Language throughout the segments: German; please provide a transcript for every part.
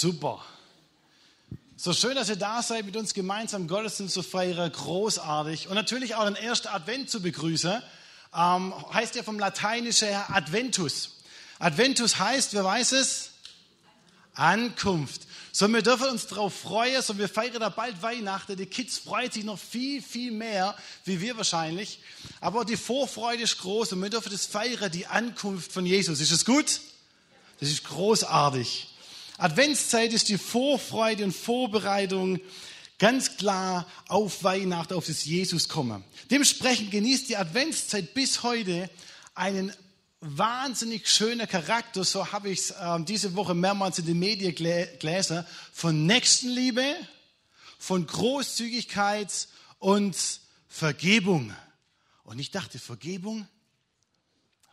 Super. So schön, dass ihr da seid, mit uns gemeinsam Gottesdienst zu feiern. Großartig. Und natürlich auch den ersten Advent zu begrüßen. Ähm, heißt ja vom Lateinischen her Adventus. Adventus heißt, wer weiß es? Ankunft. So, wir dürfen uns darauf freuen. So, wir feiern da bald Weihnachten. Die Kids freuen sich noch viel, viel mehr, wie wir wahrscheinlich. Aber die Vorfreude ist groß und wir dürfen das feiern, die Ankunft von Jesus. Ist das gut? Das ist großartig. Adventszeit ist die Vorfreude und Vorbereitung ganz klar auf Weihnachten, auf das Jesus kommen. Dementsprechend genießt die Adventszeit bis heute einen wahnsinnig schöner Charakter, so habe ich es äh, diese Woche mehrmals in den Medien gelesen, von Nächstenliebe, von Großzügigkeit und Vergebung. Und ich dachte, Vergebung?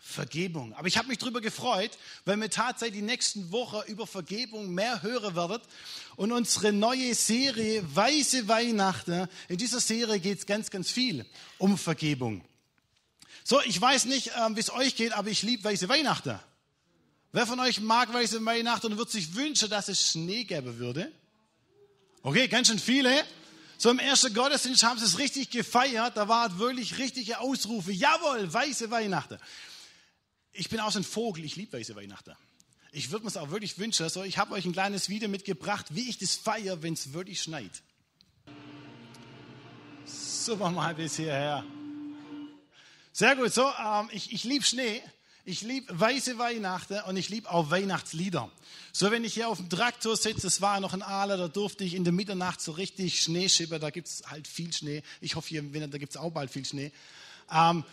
Vergebung. Aber ich habe mich darüber gefreut, weil wir tatsächlich die nächsten Woche über Vergebung mehr hören werden. Und unsere neue Serie Weiße Weihnachten, in dieser Serie geht es ganz, ganz viel um Vergebung. So, ich weiß nicht, ähm, wie es euch geht, aber ich liebe weiße Weihnachten. Wer von euch mag weiße Weihnachten und würde sich wünschen, dass es Schnee gäbe würde? Okay, ganz schön viele. So im ersten Gottesdienst haben sie es richtig gefeiert. Da waren wirklich richtige Ausrufe. Jawohl, weiße Weihnachten ich bin auch so ein Vogel, ich liebe weiße Weihnachten. Ich würde mir es auch wirklich wünschen. So, ich habe euch ein kleines Video mitgebracht, wie ich das feiere, wenn es wirklich schneit. Super mal bis hierher. Sehr gut. So, ähm, ich, ich liebe Schnee. Ich liebe weiße Weihnachten und ich liebe auch Weihnachtslieder. So, wenn ich hier auf dem Traktor sitze, das war noch ein Aale, da durfte ich in der Mitternacht so richtig Schnee schippen. Da gibt es halt viel Schnee. Ich hoffe, hier im Winter, da gibt es auch bald viel Schnee. Ähm,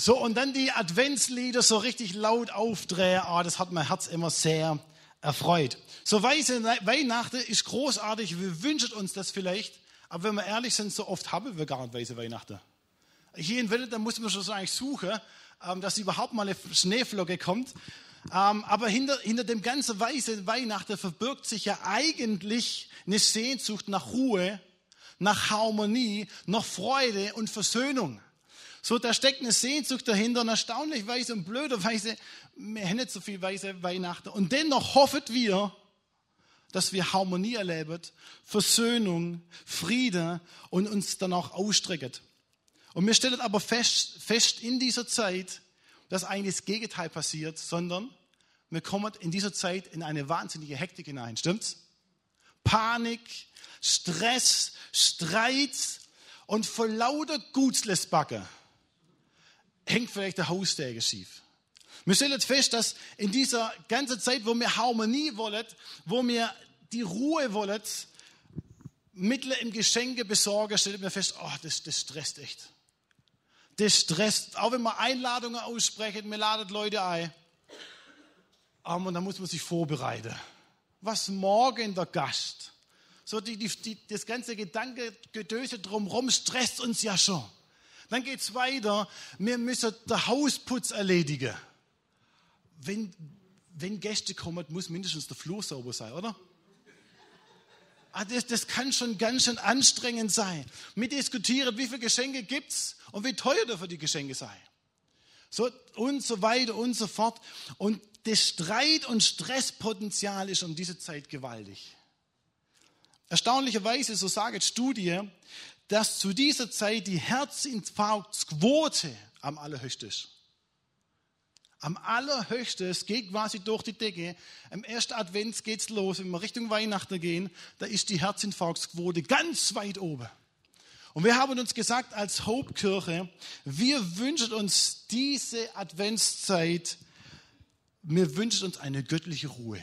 so, und dann die Adventslieder so richtig laut aufdrehen, oh, das hat mein Herz immer sehr erfreut. So, weiße Weihnachten ist großartig, wir wünschen uns das vielleicht, aber wenn wir ehrlich sind, so oft haben wir gar nicht weiße Weihnachten. Hier in Welle, da muss man schon eigentlich suchen, ähm, dass überhaupt mal eine Schneeflocke kommt. Ähm, aber hinter, hinter dem ganzen weißen Weihnachten verbirgt sich ja eigentlich eine Sehnsucht nach Ruhe, nach Harmonie, nach Freude und Versöhnung. So, da steckt eine Sehnsucht dahinter und erstaunlicherweise und blöderweise, wir haben nicht so viel weiße Weihnachten. Und dennoch hoffen wir, dass wir Harmonie erleben, Versöhnung, Friede und uns dann auch ausstrecken. Und wir stellen aber fest, fest in dieser Zeit, dass eigentlich das Gegenteil passiert, sondern wir kommen in dieser Zeit in eine wahnsinnige Hektik hinein. Stimmt's? Panik, Stress, Streit und vor lauter Gutslesbacke hängt vielleicht der Hausdecke schief. Wir stellen fest, dass in dieser ganzen Zeit, wo wir Harmonie wollen, wo wir die Ruhe wollen, Mittel im Geschenke besorgen, stellen wir fest, oh, das, das stresst echt. Das stresst, auch wenn wir Einladungen aussprechen, wir laden Leute ein. Aber dann muss man sich vorbereiten. Was morgen der Gast? So die, die, die, das ganze Gedankengedöse drumherum stresst uns ja schon. Dann geht es weiter. Wir müssen den Hausputz erledigen. Wenn, wenn Gäste kommen, muss mindestens der Flur sauber sein, oder? Ah, das, das kann schon ganz schön anstrengend sein. Wir diskutieren, wie viele Geschenke gibt es und wie teuer dürfen die Geschenke sein. So und so weiter und so fort. Und das Streit- und Stresspotenzial ist um diese Zeit gewaltig. Erstaunlicherweise, so sagt Studie, dass zu dieser Zeit die Herzinfarktquote am allerhöchsten ist. Am allerhöchsten, es geht quasi durch die Decke. Im ersten Advent geht's los, wenn wir Richtung Weihnachten gehen, da ist die Herzinfarktquote ganz weit oben. Und wir haben uns gesagt als Hauptkirche, wir wünschen uns diese Adventszeit, wir wünschen uns eine göttliche Ruhe.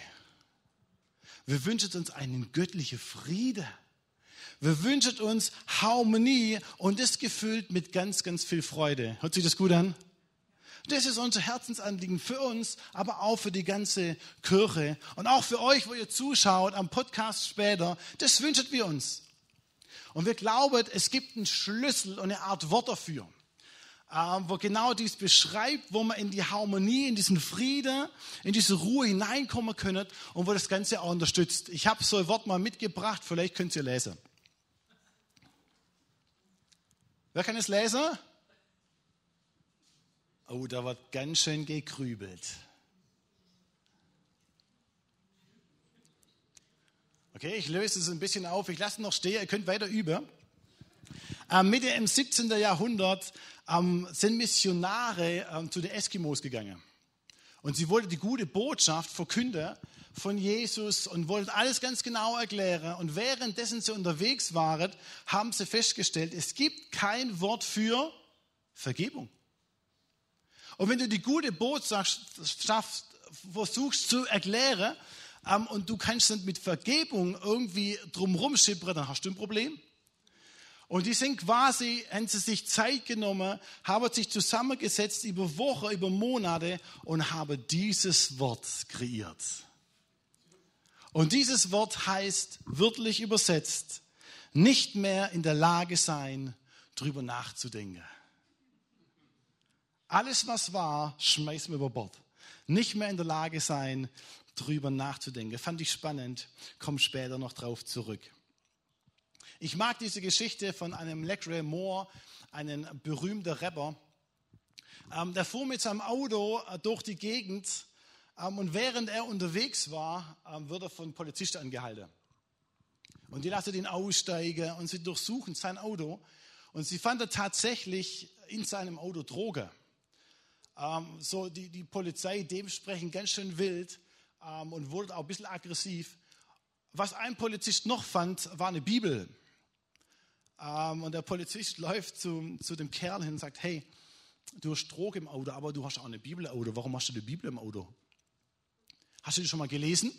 Wir wünschen uns einen göttlichen Frieden. Wir wünschen uns Harmonie und das gefüllt mit ganz, ganz viel Freude. Hört sich das gut an? Das ist unser Herzensanliegen für uns, aber auch für die ganze Kirche und auch für euch, wo ihr zuschaut am Podcast später. Das wünschen wir uns. Und wir glauben, es gibt einen Schlüssel und eine Art Wort dafür, ähm, wo genau dies beschreibt, wo man in die Harmonie, in diesen Frieden, in diese Ruhe hineinkommen können und wo das Ganze auch unterstützt. Ich habe so ein Wort mal mitgebracht, vielleicht könnt ihr lesen. Wer kann es lesen? Oh, da wird ganz schön gegrübelt. Okay, ich löse es ein bisschen auf. Ich lasse noch stehen. Ihr könnt weiter üben. Äh, Mitte im 17. Jahrhundert ähm, sind Missionare ähm, zu den Eskimos gegangen. Und sie wollten die gute Botschaft verkünden von Jesus und wollten alles ganz genau erklären. Und währenddessen sie unterwegs waren, haben sie festgestellt, es gibt kein Wort für Vergebung. Und wenn du die gute Botschaft versuchst zu erklären ähm, und du kannst nicht mit Vergebung irgendwie drumherum schippern, dann hast du ein Problem. Und die sind quasi, haben sie sich Zeit genommen, haben sich zusammengesetzt über Wochen, über Monate und haben dieses Wort kreiert. Und dieses Wort heißt, wörtlich übersetzt, nicht mehr in der Lage sein, drüber nachzudenken. Alles, was war, schmeißen wir über Bord. Nicht mehr in der Lage sein, drüber nachzudenken. Fand ich spannend, komme später noch drauf zurück. Ich mag diese Geschichte von einem Lecrae Moore, einem berühmten Rapper. Ähm, der fuhr mit seinem Auto äh, durch die Gegend und während er unterwegs war, ähm, wird er von Polizisten angehalten. Und die lassen ihn aussteigen und sie durchsuchen sein Auto. Und sie fanden tatsächlich in seinem Auto Droge. Ähm, so die, die Polizei dementsprechend ganz schön wild ähm, und wurde auch ein bisschen aggressiv. Was ein Polizist noch fand, war eine Bibel. Ähm, und der Polizist läuft zu, zu dem Kerl hin und sagt, hey, du hast Droge im Auto, aber du hast auch eine Bibel im Auto. Warum hast du eine Bibel im Auto? Hast du die schon mal gelesen?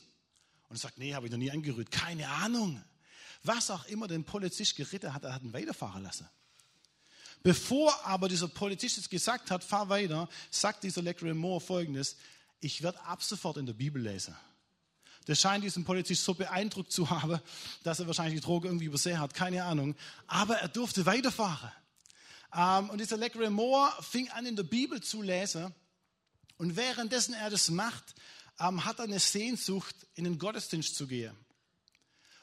Und er sagt, nee, habe ich noch nie angerührt. Keine Ahnung. Was auch immer den Polizist geritten hat, er hat ihn weiterfahren lassen. Bevor aber dieser Polizist es gesagt hat, fahr weiter, sagt dieser Lecre Moore folgendes, ich werde ab sofort in der Bibel lesen. Der scheint diesen Polizist so beeindruckt zu haben, dass er wahrscheinlich die Droge irgendwie übersehen hat, keine Ahnung. Aber er durfte weiterfahren. Ähm, und dieser Lecre Moore fing an, in der Bibel zu lesen. Und währenddessen er das macht, ähm, hat eine Sehnsucht, in den Gottesdienst zu gehen.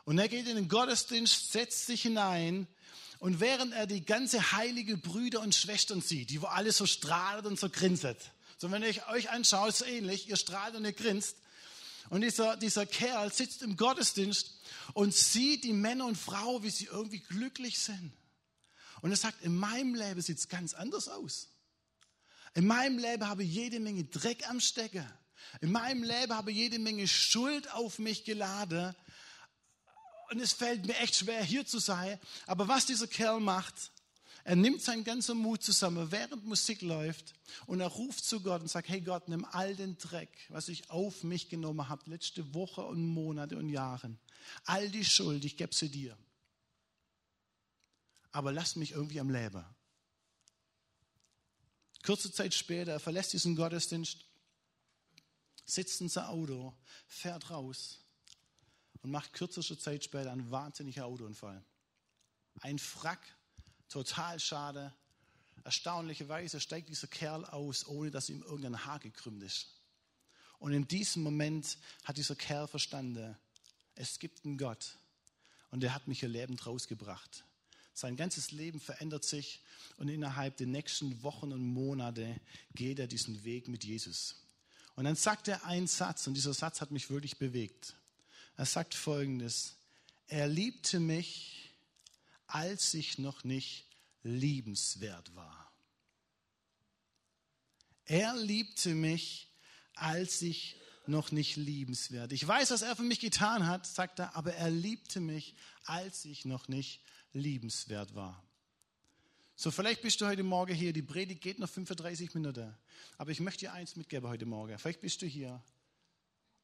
Und er geht in den Gottesdienst, setzt sich hinein und während er die ganze heilige Brüder und Schwestern sieht, die wo alle so strahlen und so grinset, so wenn ich euch anschaue, ist es ähnlich, ihr strahlt und ihr grinst. Und dieser, dieser Kerl sitzt im Gottesdienst und sieht die Männer und Frauen, wie sie irgendwie glücklich sind. Und er sagt, in meinem Leben sieht es ganz anders aus. In meinem Leben habe ich jede Menge Dreck am Stecken. In meinem Leben habe ich jede Menge Schuld auf mich geladen und es fällt mir echt schwer, hier zu sein. Aber was dieser Kerl macht, er nimmt seinen ganzen Mut zusammen, während Musik läuft, und er ruft zu Gott und sagt, hey Gott, nimm all den Dreck, was ich auf mich genommen habe, letzte Woche und Monate und Jahren, all die Schuld, ich gebe sie dir. Aber lass mich irgendwie am Leben. Kurze Zeit später, er verlässt diesen Gottesdienst, sitzt in sein Auto, fährt raus und macht kürzeste Zeit später einen wahnsinnigen Autounfall. Ein Frack, total schade. Erstaunlicherweise steigt dieser Kerl aus, ohne dass ihm irgendein Haar gekrümmt ist. Und in diesem Moment hat dieser Kerl verstanden, es gibt einen Gott und der hat mich ihr Leben rausgebracht. Sein ganzes Leben verändert sich und innerhalb der nächsten Wochen und Monate geht er diesen Weg mit Jesus. Und dann sagt er einen Satz und dieser Satz hat mich wirklich bewegt. Er sagt folgendes, er liebte mich, als ich noch nicht liebenswert war. Er liebte mich, als ich noch nicht liebenswert. Ich weiß, was er für mich getan hat, sagt er, aber er liebte mich, als ich noch nicht liebenswert war. So, vielleicht bist du heute Morgen hier, die Predigt geht noch 35 Minuten, aber ich möchte dir eins mitgeben heute Morgen. Vielleicht bist du hier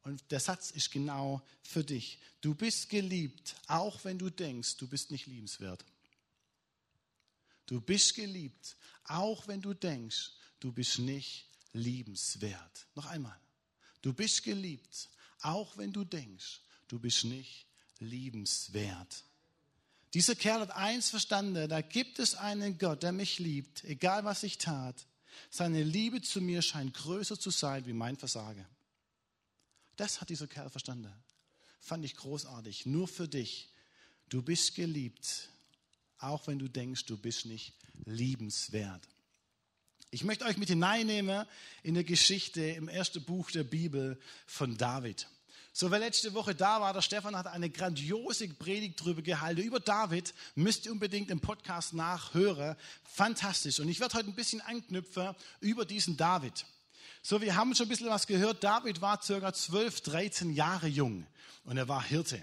und der Satz ist genau für dich. Du bist geliebt, auch wenn du denkst, du bist nicht liebenswert. Du bist geliebt, auch wenn du denkst, du bist nicht liebenswert. Noch einmal. Du bist geliebt, auch wenn du denkst, du bist nicht liebenswert. Dieser Kerl hat eins verstanden, da gibt es einen Gott, der mich liebt, egal was ich tat. Seine Liebe zu mir scheint größer zu sein wie mein Versagen. Das hat dieser Kerl verstanden. Fand ich großartig. Nur für dich. Du bist geliebt, auch wenn du denkst, du bist nicht liebenswert. Ich möchte euch mit hineinnehmen in der Geschichte im ersten Buch der Bibel von David. So, wer letzte Woche da war, der Stefan hat eine grandiose Predigt drüber gehalten. Über David müsst ihr unbedingt im Podcast nachhören. Fantastisch. Und ich werde heute ein bisschen anknüpfen über diesen David. So, wir haben schon ein bisschen was gehört. David war circa 12, 13 Jahre jung und er war Hirte.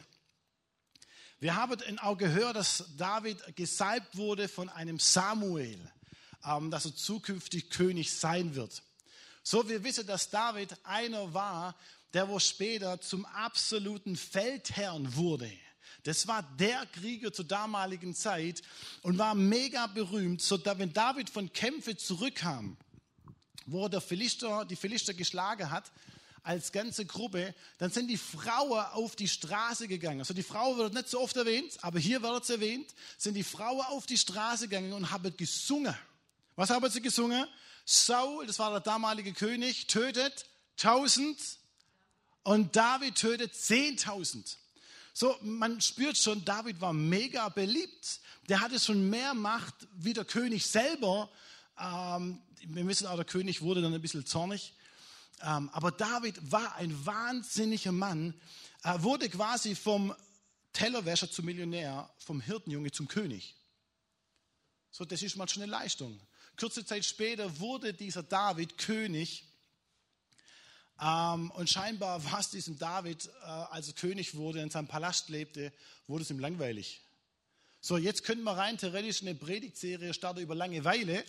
Wir haben auch gehört, dass David gesalbt wurde von einem Samuel, ähm, dass er zukünftig König sein wird. So, wir wissen, dass David einer war, der wo später zum absoluten Feldherrn wurde. Das war der Krieger zur damaligen Zeit und war mega berühmt, so dass wenn David von Kämpfe zurückkam, wo der Philister, die Philister geschlagen hat, als ganze Gruppe, dann sind die Frauen auf die Straße gegangen. Also die Frau wird nicht so oft erwähnt, aber hier wird es erwähnt, sind die Frauen auf die Straße gegangen und haben gesungen. Was haben sie gesungen? Saul, das war der damalige König, tötet tausend und David tötet 10.000. So, man spürt schon, David war mega beliebt. Der hatte schon mehr Macht wie der König selber. Ähm, wir wissen auch, der König wurde dann ein bisschen zornig. Ähm, aber David war ein wahnsinniger Mann. Er wurde quasi vom Tellerwäscher zum Millionär, vom Hirtenjunge zum König. So, das ist mal schon eine Leistung. Kurze Zeit später wurde dieser David König ähm, und scheinbar war es diesem David, äh, als er König wurde, in seinem Palast lebte, wurde es ihm langweilig. So, jetzt könnten wir rein theoretisch eine Predigtserie starten über Langeweile,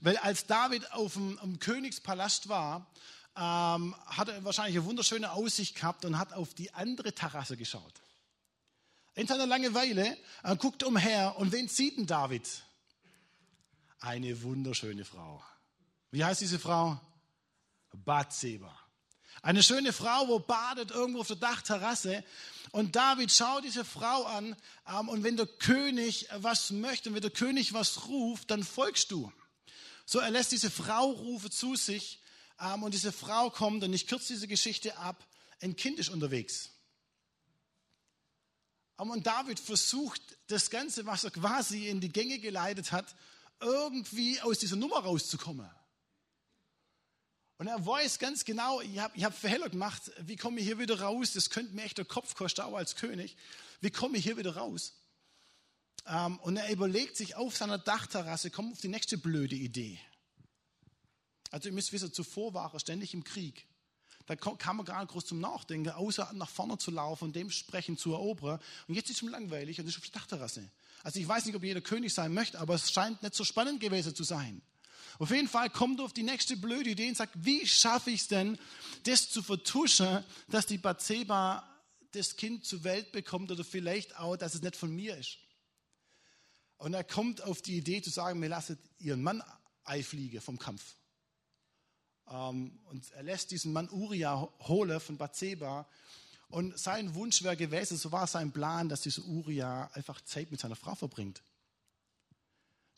weil als David auf dem, dem Königspalast war, ähm, hat er wahrscheinlich eine wunderschöne Aussicht gehabt und hat auf die andere Terrasse geschaut. In seiner Langeweile er guckt umher und wen sieht denn David? Eine wunderschöne Frau. Wie heißt diese Frau? Bathseba. Eine schöne Frau, wo badet irgendwo auf der Dachterrasse. Und David schaut diese Frau an. Ähm, und wenn der König was möchte, wenn der König was ruft, dann folgst du. So, er lässt diese Frau rufe zu sich. Ähm, und diese Frau kommt, und ich kürze diese Geschichte ab, ein Kind ist unterwegs. Ähm, und David versucht, das Ganze, was er quasi in die Gänge geleitet hat, irgendwie aus dieser Nummer rauszukommen. Und er weiß ganz genau, ich habe ich hab Verheller gemacht, wie komme ich hier wieder raus? Das könnte mir echt der Kopf kosten, auch als König. Wie komme ich hier wieder raus? Ähm, und er überlegt sich auf seiner Dachterrasse, kommt auf die nächste blöde Idee. Also ihr müsst wissen, zuvor war er ständig im Krieg. Da kam er gar nicht groß zum Nachdenken, außer nach vorne zu laufen und dementsprechend zu erobern. Und jetzt ist es ihm langweilig und ist auf der Dachterrasse. Also ich weiß nicht, ob jeder König sein möchte, aber es scheint nicht so spannend gewesen zu sein. Auf jeden Fall kommt er auf die nächste blöde Idee und sagt, wie schaffe ich es denn, das zu vertuschen, dass die Bathseba das Kind zur Welt bekommt oder vielleicht auch, dass es nicht von mir ist. Und er kommt auf die Idee zu sagen, wir lassen ihren Mann einfliegen vom Kampf. Ähm, und er lässt diesen Mann Uriah holen von Bathseba. Und sein Wunsch wäre gewesen, so war sein Plan, dass dieser Uriah einfach Zeit mit seiner Frau verbringt.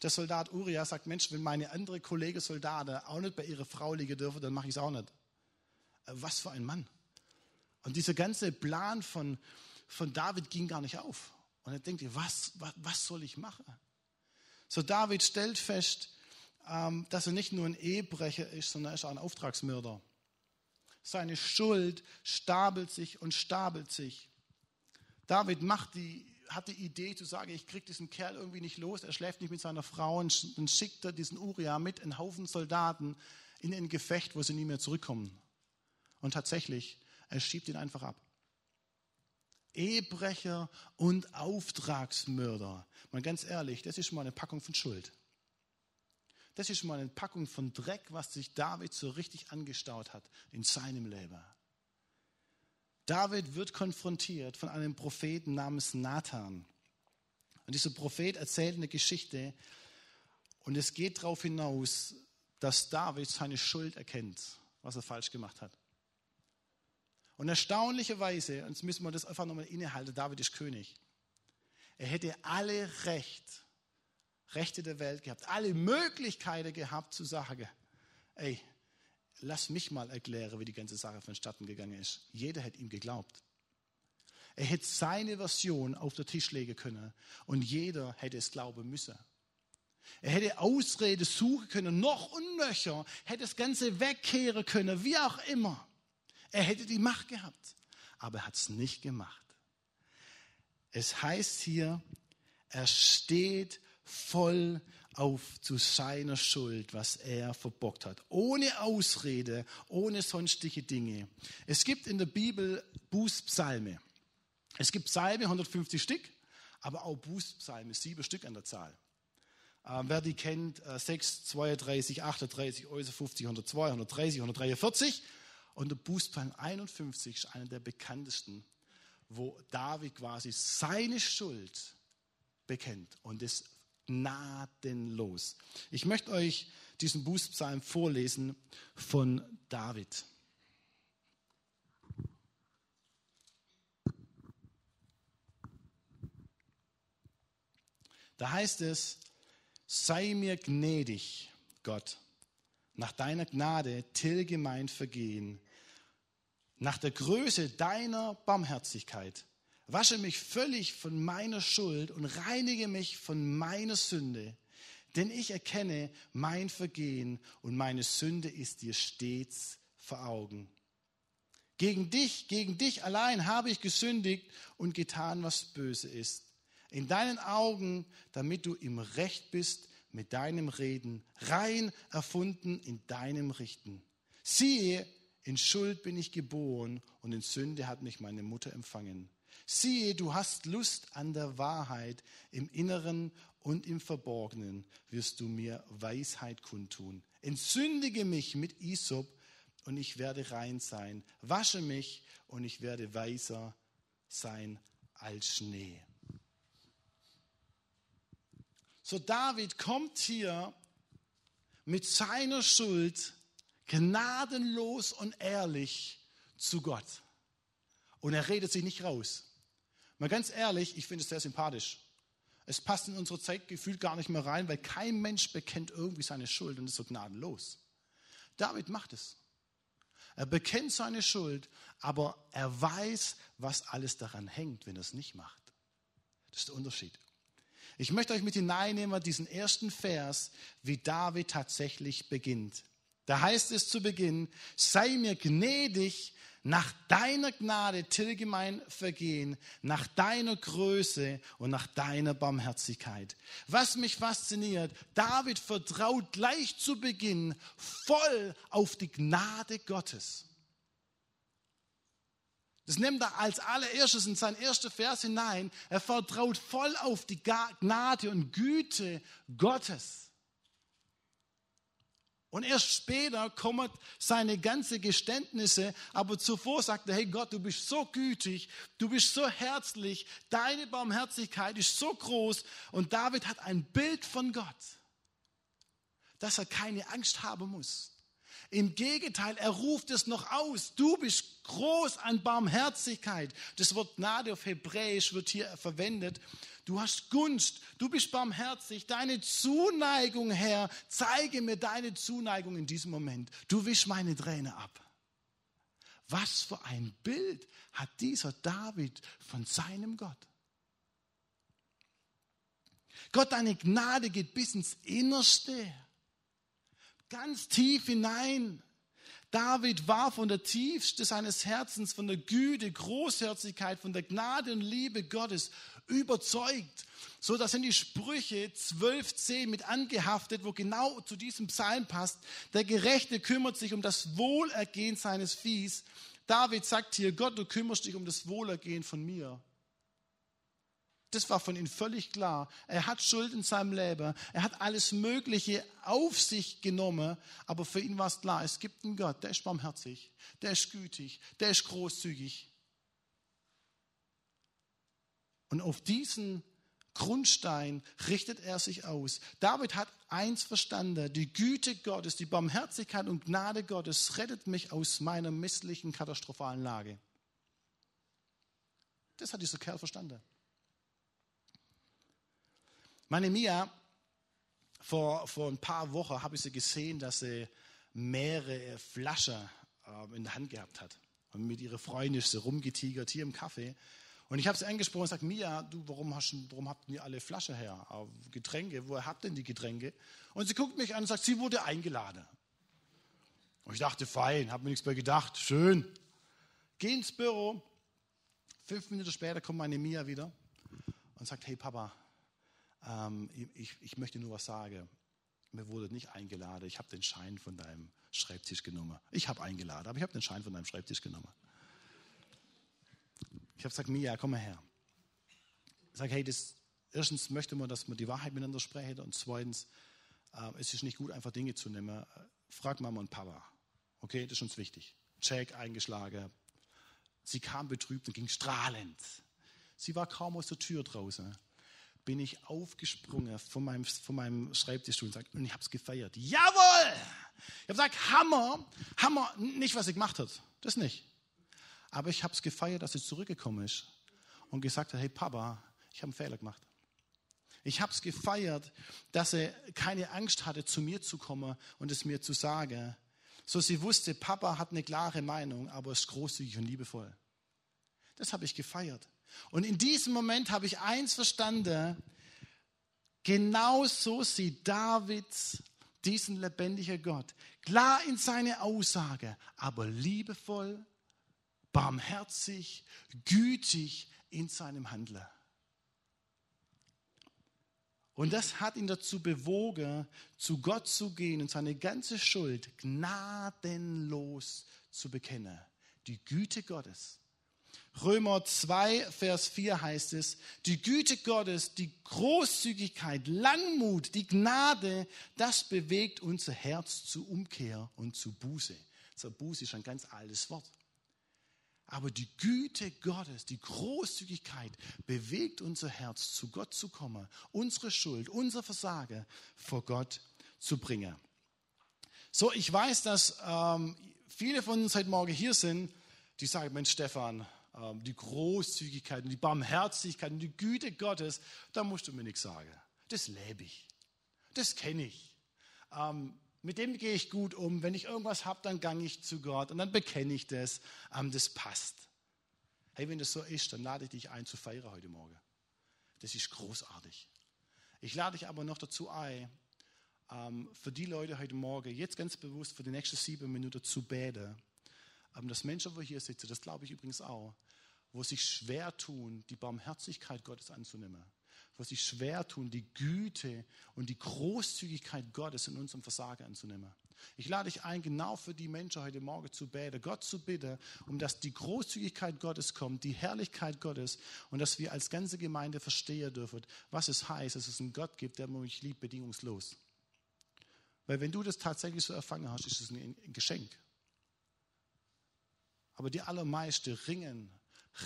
Der Soldat Uriah sagt, Mensch, wenn meine andere Kollegen Soldaten auch nicht bei ihrer Frau liegen dürfen, dann mache ich es auch nicht. Äh, was für ein Mann. Und dieser ganze Plan von, von David ging gar nicht auf. Und er denkt, was, was, was soll ich machen? So David stellt fest, ähm, dass er nicht nur ein Ehebrecher ist, sondern er ist auch ein Auftragsmörder. Seine Schuld stapelt sich und stapelt sich. David macht die hat die Idee zu sagen, ich kriege diesen Kerl irgendwie nicht los, er schläft nicht mit seiner Frau und dann schickt er diesen Uriah mit einen Haufen Soldaten in ein Gefecht, wo sie nie mehr zurückkommen. Und tatsächlich, er schiebt ihn einfach ab. Ehebrecher und Auftragsmörder. Mal ganz ehrlich, das ist mal eine Packung von Schuld. Das ist mal eine Packung von Dreck, was sich David so richtig angestaut hat in seinem Leben. David wird konfrontiert von einem Propheten namens Nathan. Und dieser Prophet erzählt eine Geschichte und es geht darauf hinaus, dass David seine Schuld erkennt, was er falsch gemacht hat. Und erstaunlicherweise, und jetzt müssen wir das einfach nochmal innehalten, David ist König. Er hätte alle Recht, Rechte der Welt gehabt, alle Möglichkeiten gehabt zu sagen, ey, lass mich mal erklären, wie die ganze Sache vonstatten gegangen ist. Jeder hätte ihm geglaubt. Er hätte seine Version auf den Tisch legen können und jeder hätte es glauben müssen. Er hätte Ausrede suchen können, noch und nöcher, hätte das Ganze wegkehren können, wie auch immer. Er hätte die Macht gehabt. aber er hat es nicht gemacht. Es heißt hier, er steht voll auf zu seiner Schuld, was er verbockt hat. Ohne Ausrede, ohne sonstige Dinge. Es gibt in der Bibel Bußpsalme. Es gibt Psalme, 150 Stück, aber auch Bußpsalme, sieben Stück an der Zahl. Äh, wer die kennt, äh, 6, 32, 38, 50, 102, 130, 143. Und der Bußpsalm 51 ist einer der bekanntesten, wo David quasi seine Schuld bekennt und es gnadenlos. Ich möchte euch diesen Bußpsalm vorlesen von David. Da heißt es, sei mir gnädig, Gott, nach deiner Gnade tilge mein Vergehen, nach der Größe deiner Barmherzigkeit Wasche mich völlig von meiner Schuld und reinige mich von meiner Sünde. Denn ich erkenne mein Vergehen und meine Sünde ist dir stets vor Augen. Gegen dich, gegen dich allein habe ich gesündigt und getan, was böse ist. In deinen Augen, damit du im Recht bist mit deinem Reden, rein erfunden in deinem Richten. Siehe, in Schuld bin ich geboren und in Sünde hat mich meine Mutter empfangen. Siehe, du hast Lust an der Wahrheit, im Inneren und im Verborgenen wirst du mir Weisheit kundtun. Entzündige mich mit Isop und ich werde rein sein. Wasche mich und ich werde weiser sein als Schnee. So David kommt hier mit seiner Schuld gnadenlos und ehrlich zu Gott. Und er redet sich nicht raus. Mal ganz ehrlich, ich finde es sehr sympathisch. Es passt in unsere Zeit gefühlt gar nicht mehr rein, weil kein Mensch bekennt irgendwie seine Schuld und ist so gnadenlos. David macht es. Er bekennt seine Schuld, aber er weiß, was alles daran hängt, wenn er es nicht macht. Das ist der Unterschied. Ich möchte euch mit hineinnehmen, diesen ersten Vers, wie David tatsächlich beginnt. Da heißt es zu Beginn, sei mir gnädig, nach deiner Gnade tilge mein Vergehen, nach deiner Größe und nach deiner Barmherzigkeit. Was mich fasziniert, David vertraut gleich zu Beginn voll auf die Gnade Gottes. Das nimmt er als allererstes in sein erster Vers hinein. Er vertraut voll auf die Gnade und Güte Gottes. Und erst später kommen seine ganzen Geständnisse, aber zuvor sagt er, hey Gott, du bist so gütig, du bist so herzlich, deine Barmherzigkeit ist so groß. Und David hat ein Bild von Gott, dass er keine Angst haben muss. Im Gegenteil, er ruft es noch aus. Du bist groß an Barmherzigkeit. Das Wort Gnade auf Hebräisch wird hier verwendet. Du hast Gunst, du bist barmherzig, deine Zuneigung, Herr, zeige mir deine Zuneigung in diesem Moment. Du wisch meine Träne ab. Was für ein Bild hat dieser David von seinem Gott? Gott, deine Gnade geht bis ins Innerste ganz tief hinein. David war von der Tiefste seines Herzens, von der Güte, Großherzigkeit, von der Gnade und Liebe Gottes überzeugt. So, da sind die Sprüche 12.10 mit angehaftet, wo genau zu diesem Psalm passt. Der Gerechte kümmert sich um das Wohlergehen seines Viehs. David sagt hier, Gott, du kümmerst dich um das Wohlergehen von mir. Das war von ihm völlig klar. Er hat Schuld in seinem Leben. Er hat alles Mögliche auf sich genommen. Aber für ihn war es klar, es gibt einen Gott, der ist barmherzig, der ist gütig, der ist großzügig. Und auf diesen Grundstein richtet er sich aus. David hat eins verstanden, die Güte Gottes, die Barmherzigkeit und Gnade Gottes rettet mich aus meiner misslichen, katastrophalen Lage. Das hat dieser Kerl verstanden. Meine Mia, vor, vor ein paar Wochen habe ich sie gesehen, dass sie mehrere Flaschen äh, in der Hand gehabt hat. Und mit ihrer Freundin ist sie rumgetigert hier im Kaffee. Und ich habe sie angesprochen und gesagt, Mia, du, warum, hast, warum habt ihr alle Flaschen her? Äh, Getränke, woher habt denn die Getränke? Und sie guckt mich an und sagt, sie wurde eingeladen. Und ich dachte, fein, habe mir nichts mehr gedacht, schön. Geh ins Büro, Fünf Minuten später kommt meine Mia wieder und sagt, hey Papa, ähm, ich, ich möchte nur was sagen. Mir wurde nicht eingeladen, ich habe den Schein von deinem Schreibtisch genommen. Ich habe eingeladen, aber ich habe den Schein von deinem Schreibtisch genommen. Ich habe gesagt, Mia, komm mal her. Ich sage, hey, das, erstens möchte man, dass wir die Wahrheit miteinander sprechen und zweitens, äh, es ist nicht gut, einfach Dinge zu nehmen. Frag Mama und Papa. Okay, das ist uns wichtig. Check eingeschlagen. Sie kam betrübt und ging strahlend. Sie war kaum aus der Tür draußen. Bin ich aufgesprungen von meinem, von meinem Schreibtisch und, sagt, und ich habe es gefeiert. Jawohl! Ich habe gesagt, Hammer, Hammer, nicht was sie gemacht hat, das nicht. Aber ich habe es gefeiert, dass sie zurückgekommen ist und gesagt hat, hey Papa, ich habe einen Fehler gemacht. Ich habe es gefeiert, dass er keine Angst hatte, zu mir zu kommen und es mir zu sagen. So sie wusste, Papa hat eine klare Meinung, aber ist großzügig und liebevoll. Das habe ich gefeiert. Und in diesem Moment habe ich eins verstanden. Genau so sieht David diesen lebendigen Gott. Klar in seine Aussage, aber liebevoll, barmherzig, gütig in seinem Handeln. Und das hat ihn dazu bewogen, zu Gott zu gehen und seine ganze Schuld gnadenlos zu bekennen. Die Güte Gottes. Römer 2, Vers 4 heißt es, die Güte Gottes, die Großzügigkeit, Langmut, die Gnade, das bewegt unser Herz zu Umkehr und zu Buße. So, Buße ist ein ganz altes Wort. Aber die Güte Gottes, die Großzügigkeit bewegt unser Herz, zu Gott zu kommen, unsere Schuld, unser Versagen vor Gott zu bringen. So, ich weiß, dass ähm, viele von uns heute Morgen hier sind, die sagen, Mensch, Stefan, die Großzügigkeit und die Barmherzigkeit und die Güte Gottes, da musst du mir nichts sagen. Das lebe ich. Das kenne ich. Ähm, mit dem gehe ich gut um. Wenn ich irgendwas habe, dann gange ich zu Gott und dann bekenne ich das. Ähm, das passt. Hey, wenn das so ist, dann lade ich dich ein zu feiern heute Morgen. Das ist großartig. Ich lade dich aber noch dazu ein, ähm, für die Leute heute Morgen jetzt ganz bewusst für die nächsten sieben Minuten zu beten. Ähm, dass Menschen, wo hier sitzen, das glaube ich übrigens auch, wo sich schwer tun, die Barmherzigkeit Gottes anzunehmen wo sich schwer tun, die Güte und die Großzügigkeit Gottes in unserem Versagen anzunehmen. Ich lade dich ein, genau für die Menschen heute Morgen zu beten, Gott zu bitten, um dass die Großzügigkeit Gottes kommt, die Herrlichkeit Gottes und dass wir als ganze Gemeinde verstehen dürfen, was es heißt, dass es einen Gott gibt, der mich liebt, bedingungslos. Weil wenn du das tatsächlich so erfangen hast, ist es ein Geschenk. Aber die allermeisten ringen,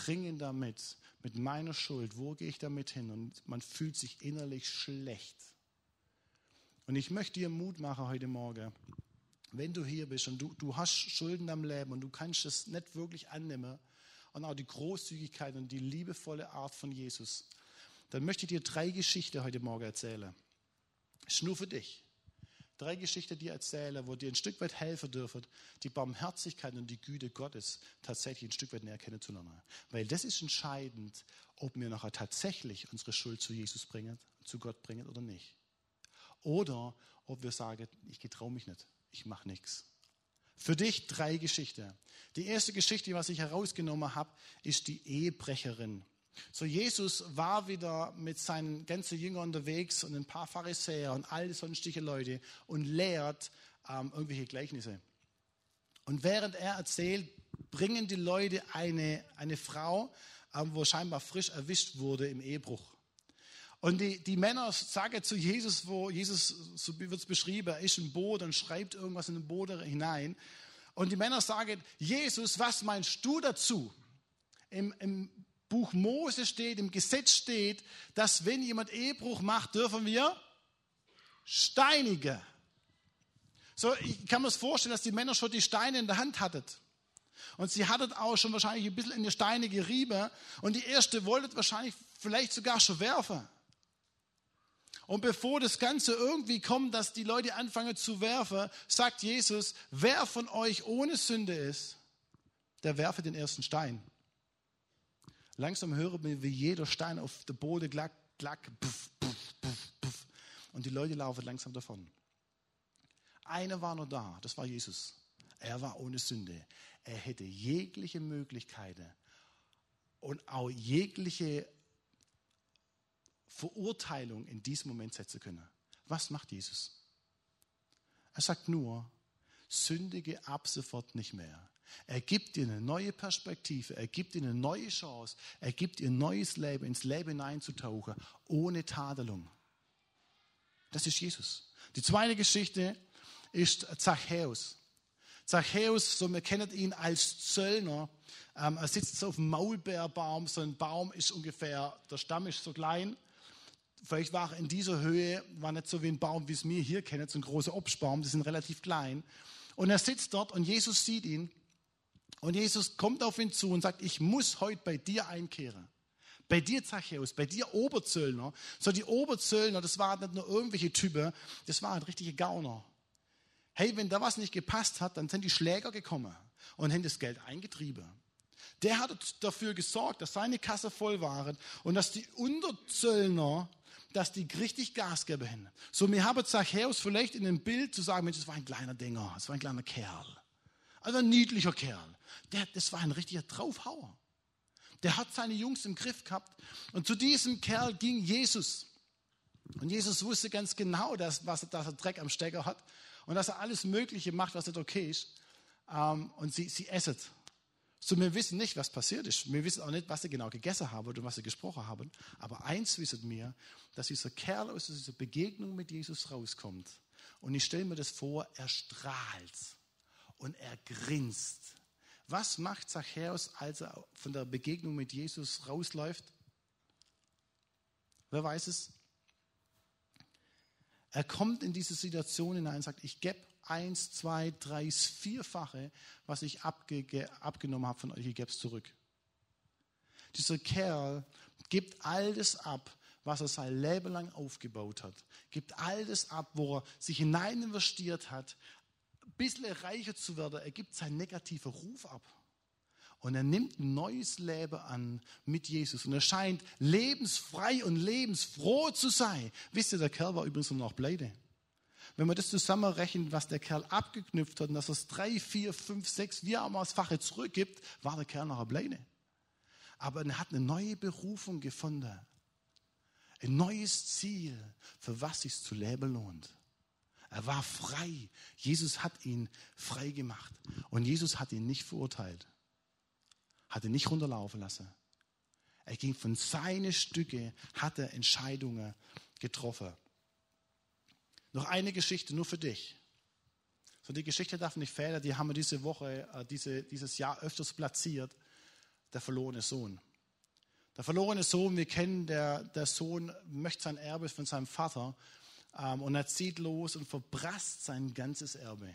ringen damit, mit meiner Schuld, wo gehe ich damit hin? Und man fühlt sich innerlich schlecht. Und ich möchte dir Mut machen heute Morgen, wenn du hier bist und du, du hast Schulden am Leben und du kannst es nicht wirklich annehmen und auch die Großzügigkeit und die liebevolle Art von Jesus, dann möchte ich dir drei Geschichten heute Morgen erzählen. Ist nur für dich drei Geschichten dir erzähle, wo dir ein Stück weit helfen dürfen, die Barmherzigkeit und die Güte Gottes tatsächlich ein Stück weit näher kennenzulernen. Weil das ist entscheidend, ob wir nachher tatsächlich unsere Schuld zu Jesus bringen, zu Gott bringen oder nicht. Oder ob wir sagen, ich getraue mich nicht, ich mache nichts. Für dich drei Geschichten. Die erste Geschichte, was ich herausgenommen habe, ist die Ehebrecherin. So, Jesus war wieder mit seinen ganzen Jüngern unterwegs und ein paar Pharisäer und alle sonstige Leute und lehrt ähm, irgendwelche Gleichnisse. Und während er erzählt, bringen die Leute eine, eine Frau, ähm, wo scheinbar frisch erwischt wurde im Ehebruch. Und die, die Männer sagen zu Jesus, wo Jesus, so wird es beschrieben, er ist im Boot und schreibt irgendwas in den Boot hinein. Und die Männer sagen, Jesus, was meinst du dazu? Im, im Buch Mose steht, im Gesetz steht, dass wenn jemand Ehebruch macht, dürfen wir steinigen. So, ich kann mir das vorstellen, dass die Männer schon die Steine in der Hand hatten. Und sie hattet auch schon wahrscheinlich ein bisschen in die Steine gerieben. Und die erste wollte wahrscheinlich vielleicht sogar schon werfen. Und bevor das Ganze irgendwie kommt, dass die Leute anfangen zu werfen, sagt Jesus, wer von euch ohne Sünde ist, der werfe den ersten Stein. Langsam hören wir, wie jeder Stein auf der Boden klack, klack, puff, puff, puff, puff. Und die Leute laufen langsam davon. Einer war noch da, das war Jesus. Er war ohne Sünde. Er hätte jegliche Möglichkeiten, und auch jegliche Verurteilung in diesem Moment setzen können. Was macht Jesus? Er sagt nur, sündige ab sofort nicht mehr. Er gibt dir eine neue Perspektive, er gibt dir eine neue Chance, er gibt dir ein neues Leben, ins Leben hineinzutauchen, ohne Tadelung. Das ist Jesus. Die zweite Geschichte ist Zachäus. Zachäus, so wir kennen ihn als Zöllner, ähm, er sitzt auf dem Maulbeerbaum, so ein Baum ist ungefähr, der Stamm ist so klein, vielleicht war er in dieser Höhe, war nicht so wie ein Baum, wie es mir hier kennen, so ein großer Obstbaum, die sind relativ klein. Und er sitzt dort und Jesus sieht ihn und Jesus kommt auf ihn zu und sagt, ich muss heute bei dir einkehren. Bei dir, Zachäus, bei dir Oberzöllner. So die Oberzöllner, das waren nicht nur irgendwelche Typen, das waren richtige Gauner. Hey, wenn da was nicht gepasst hat, dann sind die Schläger gekommen und haben das Geld eingetrieben. Der hat dafür gesorgt, dass seine Kasse voll war und dass die Unterzöllner, dass die richtig Gas geben. So, mir habe Zachäus vielleicht in dem Bild zu sagen, Mensch, das war ein kleiner Dinger, das war ein kleiner Kerl. Also ein niedlicher Kerl. Der, das war ein richtiger Draufhauer. Der hat seine Jungs im Griff gehabt. Und zu diesem Kerl ging Jesus. Und Jesus wusste ganz genau, dass, was, dass er Dreck am Stecker hat und dass er alles Mögliche macht, was nicht okay ist. Ähm, und sie, sie essen. So, wir wissen nicht, was passiert ist. Wir wissen auch nicht, was sie genau gegessen haben und was sie gesprochen haben. Aber eins wissen wir, dass dieser Kerl aus dieser Begegnung mit Jesus rauskommt. Und ich stelle mir das vor, er strahlt und er grinst. Was macht Zachäus, als er von der Begegnung mit Jesus rausläuft? Wer weiß es? Er kommt in diese Situation hinein und sagt, ich gebe eins, zwei, drei, vierfache, was ich abge abgenommen habe von euch, ich gebe es zurück. Dieser Kerl gibt all das ab, was er sein Leben lang aufgebaut hat. Gibt all das ab, wo er sich hinein investiert hat, ein bisschen reicher zu werden. Er gibt seinen negativen Ruf ab. Und er nimmt ein neues Leben an mit Jesus. Und er scheint lebensfrei und lebensfroh zu sein. Wisst ihr, der Kerl war übrigens noch pleite. Wenn man das zusammenrechnet, was der Kerl abgeknüpft hat und dass er es drei, vier, fünf, sechs, wie auch mal das Fache zurückgibt, war der Kerl noch pleite. Aber er hat eine neue Berufung gefunden. Ein neues Ziel, für was sich zu leben lohnt. Er war frei. Jesus hat ihn frei gemacht. Und Jesus hat ihn nicht verurteilt hat er nicht runterlaufen lassen. Er ging von seinen Stücke, hat er Entscheidungen getroffen. Noch eine Geschichte nur für dich. So, die Geschichte darf nicht fehlen, die haben wir diese Woche, äh, diese, dieses Jahr öfters platziert. Der verlorene Sohn. Der verlorene Sohn, wir kennen, der, der Sohn möchte sein Erbe von seinem Vater und er zieht los und verprasst sein ganzes Erbe.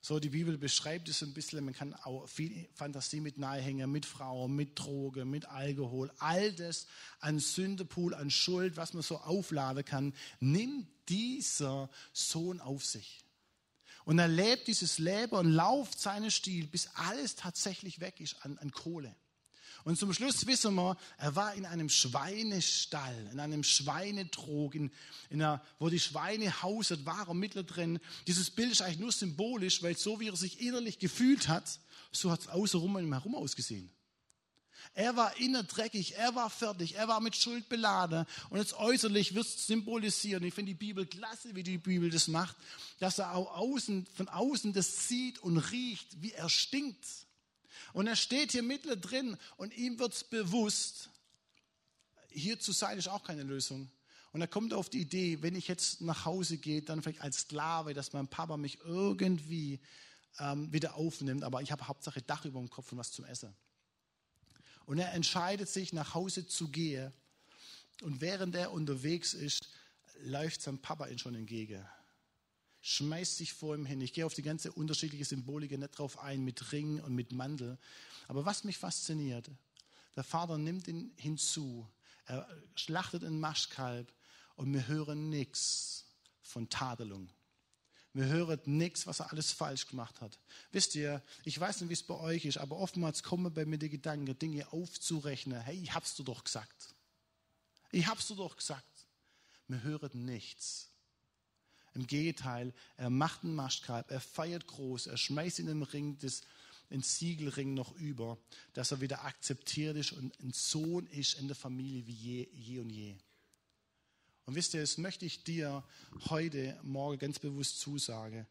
So, die Bibel beschreibt es ein bisschen, man kann auch viel Fantasie mit nahehängen, mit Frauen, mit Drogen, mit Alkohol, all das an Sündepool, an Schuld, was man so aufladen kann, nimmt dieser Sohn auf sich. Und er lebt dieses Leben und lauft seinen Stil, bis alles tatsächlich weg ist an, an Kohle. Und zum Schluss wissen wir, er war in einem Schweinestall, in einem Schweinetrog, in, in einer, wo die Schweine hauset, war er mittendrin. Dieses Bild ist eigentlich nur symbolisch, weil so wie er sich innerlich gefühlt hat, so hat es außenrum um ihn herum ausgesehen. Er war innen dreckig, er war fertig, er war mit Schuld beladen. Und jetzt äußerlich wird es symbolisieren. Ich finde die Bibel klasse, wie die Bibel das macht, dass er auch außen, von außen das sieht und riecht, wie er stinkt. Und er steht hier mittendrin und ihm wird es bewusst, hier zu sein ist auch keine Lösung. Und er kommt auf die Idee, wenn ich jetzt nach Hause gehe, dann vielleicht als Sklave, dass mein Papa mich irgendwie ähm, wieder aufnimmt, aber ich habe Hauptsache Dach über dem Kopf und was zum Essen. Und er entscheidet sich, nach Hause zu gehen. Und während er unterwegs ist, läuft sein Papa ihn schon entgegen schmeißt sich vor ihm hin. Ich gehe auf die ganze unterschiedliche Symbolik nicht drauf ein, mit Ring und mit Mantel. Aber was mich fasziniert, der Vater nimmt ihn hinzu. Er schlachtet ein Maschkalb und wir hören nichts von Tadelung. Wir hören nichts, was er alles falsch gemacht hat. Wisst ihr, ich weiß nicht, wie es bei euch ist, aber oftmals kommen bei mir die Gedanken, Dinge aufzurechnen. Hey, ich hab's dir doch gesagt. Ich hab's dir doch gesagt. Wir hören nichts. Im Gegenteil, er macht einen Maschkalb, er feiert groß, er schmeißt in den Ring des, einen Siegelring noch über, dass er wieder akzeptiert ist und ein Sohn ist in der Familie wie je, je und je. Und wisst ihr, das möchte ich dir heute Morgen ganz bewusst zusagen.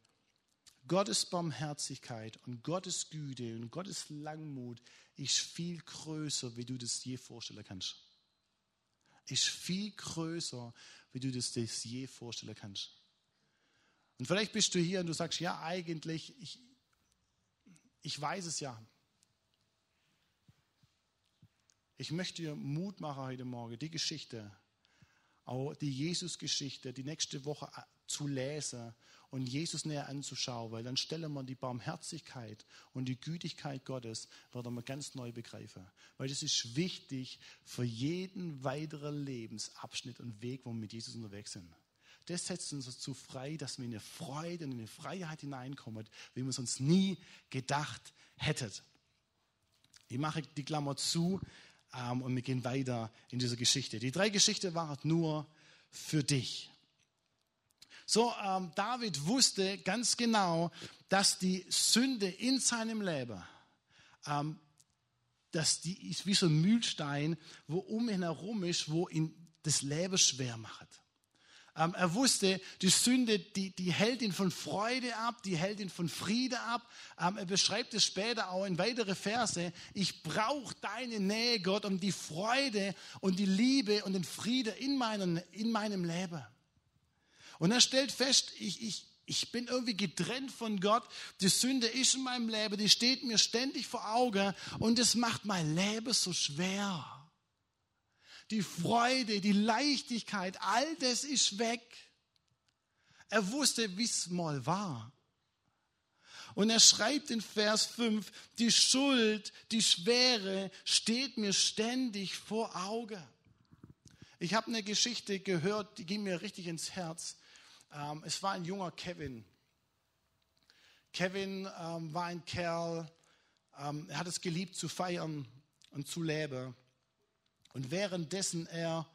Gottes Barmherzigkeit und Gottes Güte und Gottes Langmut ist viel größer, wie du das je vorstellen kannst. Ist viel größer, wie du das je vorstellen kannst. Und vielleicht bist du hier und du sagst, ja, eigentlich, ich, ich weiß es ja. Ich möchte dir Mut machen heute Morgen, die Geschichte, auch die Jesus-Geschichte, die nächste Woche zu lesen und Jesus näher anzuschauen, weil dann stellen wir die Barmherzigkeit und die Gütigkeit Gottes, werden wir ganz neu begreifen. Weil das ist wichtig für jeden weiteren Lebensabschnitt und Weg, wo wir mit Jesus unterwegs sind. Das setzt uns dazu frei, dass wir in eine Freude und in eine Freiheit hineinkommen, wie wir es uns nie gedacht hätten. Ich mache die Klammer zu ähm, und wir gehen weiter in dieser Geschichte. Die drei Geschichten waren nur für dich. So, ähm, David wusste ganz genau, dass die Sünde in seinem Leben, ähm, dass die ist wie so ein Mühlstein, wo um ihn herum ist, wo ihn das Leben schwer macht. Ähm, er wusste, die Sünde, die, die hält ihn von Freude ab, die hält ihn von Friede ab. Ähm, er beschreibt es später auch in weitere Verse. Ich brauche deine Nähe, Gott, um die Freude und die Liebe und den Friede in, meinen, in meinem Leben. Und er stellt fest, ich, ich, ich bin irgendwie getrennt von Gott. Die Sünde ist in meinem Leben, die steht mir ständig vor Augen und es macht mein Leben so schwer die Freude, die Leichtigkeit, all das ist weg. Er wusste, wie es mal war. Und er schreibt in Vers 5, die Schuld, die Schwere steht mir ständig vor Auge. Ich habe eine Geschichte gehört, die ging mir richtig ins Herz. Ähm, es war ein junger Kevin. Kevin ähm, war ein Kerl, ähm, er hat es geliebt zu feiern und zu leben. Und währenddessen er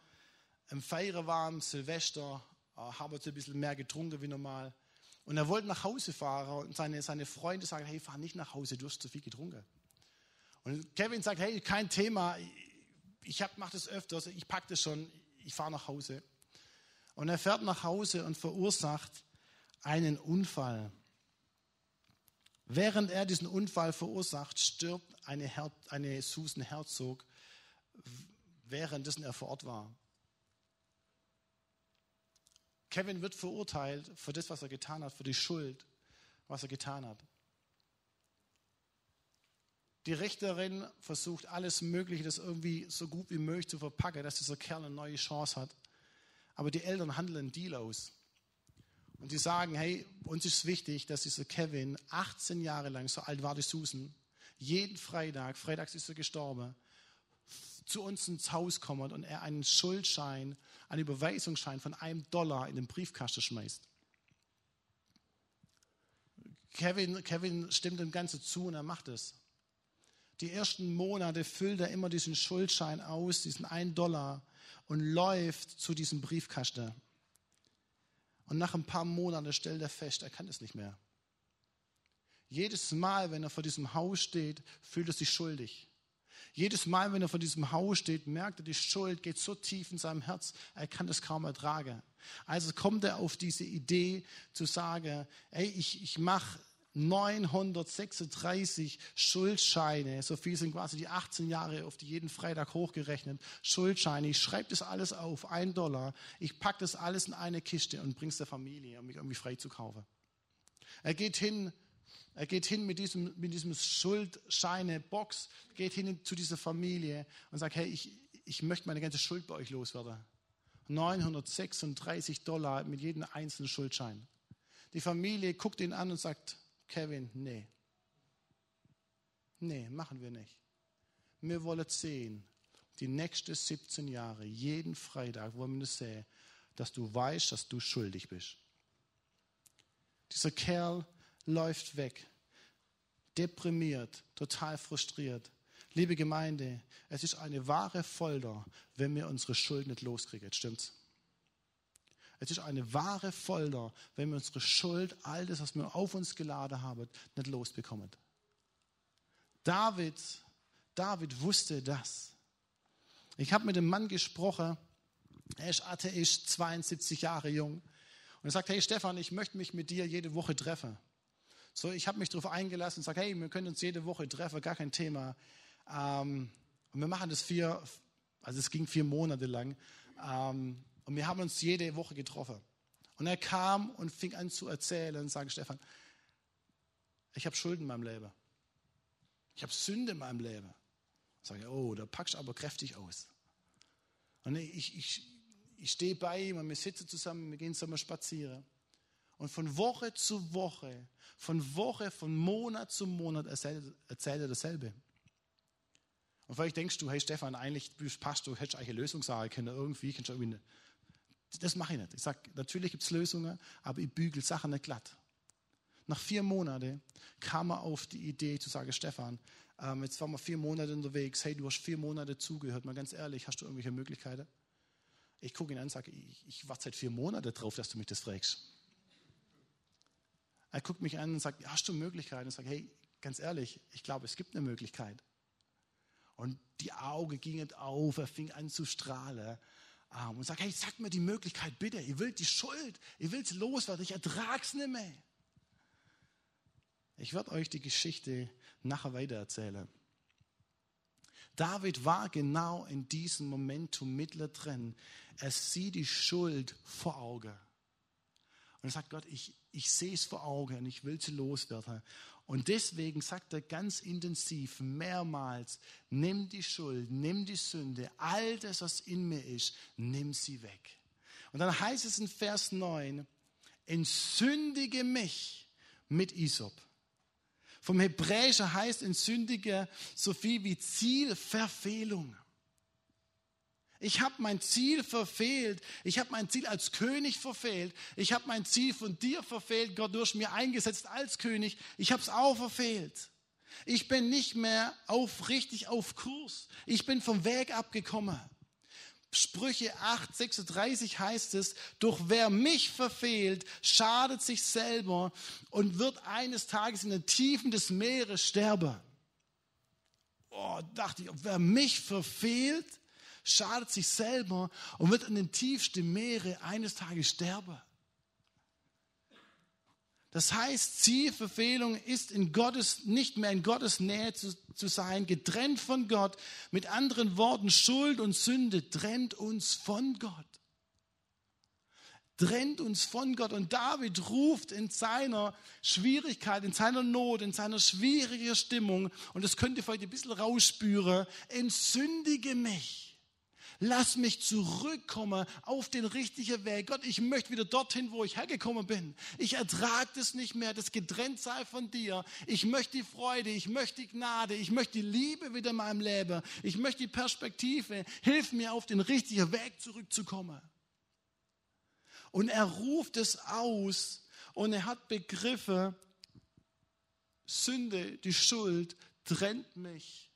im Feiern war, am Silvester, äh, haben wir ein bisschen mehr getrunken wie normal. Und er wollte nach Hause fahren und seine, seine Freunde sagen, hey, fahr nicht nach Hause, du hast zu viel getrunken. Und Kevin sagt, hey, kein Thema, ich, ich mache das öfters, ich packe das schon, ich fahre nach Hause. Und er fährt nach Hause und verursacht einen Unfall. Während er diesen Unfall verursacht, stirbt eine, Her eine Susan Herzog währenddessen er vor Ort war. Kevin wird verurteilt für das, was er getan hat, für die Schuld, was er getan hat. Die Richterin versucht alles Mögliche, das irgendwie so gut wie möglich zu verpacken, dass dieser Kerl eine neue Chance hat. Aber die Eltern handeln einen Deal aus. Und die sagen, hey, uns ist wichtig, dass dieser Kevin 18 Jahre lang, so alt war die Susan, jeden Freitag, freitags ist er gestorben, zu uns ins Haus kommt und er einen Schuldschein, einen Überweisungsschein von einem Dollar in den Briefkasten schmeißt. Kevin, Kevin stimmt dem Ganzen zu und er macht es. Die ersten Monate füllt er immer diesen Schuldschein aus, diesen einen Dollar und läuft zu diesem Briefkasten. Und nach ein paar Monaten stellt er fest, er kann es nicht mehr. Jedes Mal, wenn er vor diesem Haus steht, fühlt er sich schuldig. Jedes Mal, wenn er vor diesem Haus steht, merkt er, die Schuld geht so tief in seinem Herz, er kann das kaum ertragen. Also kommt er auf diese Idee zu sagen, ey, ich, ich mache 936 Schuldscheine, so viel sind quasi die 18 Jahre auf die jeden Freitag hochgerechnet, Schuldscheine, ich schreibe das alles auf, ein Dollar, ich packe das alles in eine Kiste und bringe es der Familie, um mich irgendwie frei zu kaufen. Er geht hin er geht hin mit diesem, mit diesem Schuldscheine-Box, geht hin zu dieser Familie und sagt, hey, ich, ich möchte meine ganze Schuld bei euch loswerden. 936 Dollar mit jedem einzelnen Schuldschein. Die Familie guckt ihn an und sagt, Kevin, nee. Nee, machen wir nicht. Wir wollen sehen, die nächsten 17 Jahre, jeden Freitag wollen wir sehen, dass du weißt, dass du schuldig bist. Dieser Kerl läuft weg, deprimiert, total frustriert. Liebe Gemeinde, es ist eine wahre Folter, wenn wir unsere Schuld nicht loskriegen. Stimmt's? Es ist eine wahre Folter, wenn wir unsere Schuld, all das, was wir auf uns geladen haben, nicht losbekommen. David, David wusste das. Ich habe mit einem Mann gesprochen, er ist Atheist, 72 Jahre jung. Und er sagt, hey Stefan, ich möchte mich mit dir jede Woche treffen. So, ich habe mich darauf eingelassen und sage, hey, wir können uns jede Woche treffen, gar kein Thema. Ähm, und wir machen das vier, also es ging vier Monate lang. Ähm, und wir haben uns jede Woche getroffen. Und er kam und fing an zu erzählen und sagte, Stefan, ich habe Schulden in meinem Leben. Ich habe Sünde in meinem Leben. Ich sage, oh, da packst du aber kräftig aus. Und ich, ich, ich stehe bei ihm und wir sitzen zusammen, wir gehen zusammen spazieren. Und von Woche zu Woche, von Woche, von Monat zu Monat erzählt, er dasselbe. Und vielleicht denkst du, hey Stefan, eigentlich bist Pastor, hättest du eigentlich eine Lösung sagen können, irgendwie, kannst du irgendwie eine, das mache ich nicht. Ich sage, natürlich gibt es Lösungen, aber ich bügel Sachen nicht glatt. Nach vier Monaten kam er auf die Idee zu sagen, Stefan, ähm, jetzt waren wir vier Monate unterwegs, hey, du hast vier Monate zugehört, mal ganz ehrlich, hast du irgendwelche Möglichkeiten? Ich gucke ihn an und sage, ich, ich warte seit vier Monaten drauf, dass du mich das fragst. Er guckt mich an und sagt, hast du Möglichkeiten? Ich sage, hey, ganz ehrlich, ich glaube, es gibt eine Möglichkeit. Und die Augen gingen auf, er fing an zu strahlen ähm, und sagt, hey, sag mir die Möglichkeit bitte, ihr wollt die Schuld, ihr wollt loswerden, ich ertrag's nicht mehr. Ich werde euch die Geschichte nachher weitererzählen. David war genau in diesem Momentum mittendrin. Er sieht die Schuld vor Augen. Und er sagt, Gott, ich, ich sehe es vor Augen und ich will sie loswerden. Und deswegen sagt er ganz intensiv mehrmals, nimm die Schuld, nimm die Sünde, all das, was in mir ist, nimm sie weg. Und dann heißt es in Vers 9, entsündige mich mit Isop. Vom Hebräischen heißt entsündige so viel wie Zielverfehlung. Ich habe mein Ziel verfehlt. Ich habe mein Ziel als König verfehlt. Ich habe mein Ziel von dir verfehlt. Gott durch mir eingesetzt als König. Ich habe es auch verfehlt. Ich bin nicht mehr auf, richtig auf Kurs. Ich bin vom Weg abgekommen. Sprüche 8, 36 heißt es, doch wer mich verfehlt, schadet sich selber und wird eines Tages in den Tiefen des Meeres sterben. Oh, dachte ich, wer mich verfehlt, schadet sich selber und wird in den tiefsten Meere eines Tages sterben. Das heißt, Zielverfehlung ist in Gottes, nicht mehr in Gottes Nähe zu, zu sein, getrennt von Gott. Mit anderen Worten, Schuld und Sünde trennt uns von Gott. Trennt uns von Gott. Und David ruft in seiner Schwierigkeit, in seiner Not, in seiner schwierigen Stimmung, und das könnt ihr vielleicht ein bisschen rausspüren, entsündige mich. Lass mich zurückkommen auf den richtigen Weg. Gott, ich möchte wieder dorthin, wo ich hergekommen bin. Ich ertrage das nicht mehr, das getrennt sei von dir. Ich möchte die Freude, ich möchte die Gnade, ich möchte die Liebe wieder in meinem Leben. Ich möchte die Perspektive. Hilf mir, auf den richtigen Weg zurückzukommen. Und er ruft es aus und er hat Begriffe, Sünde, die Schuld trennt mich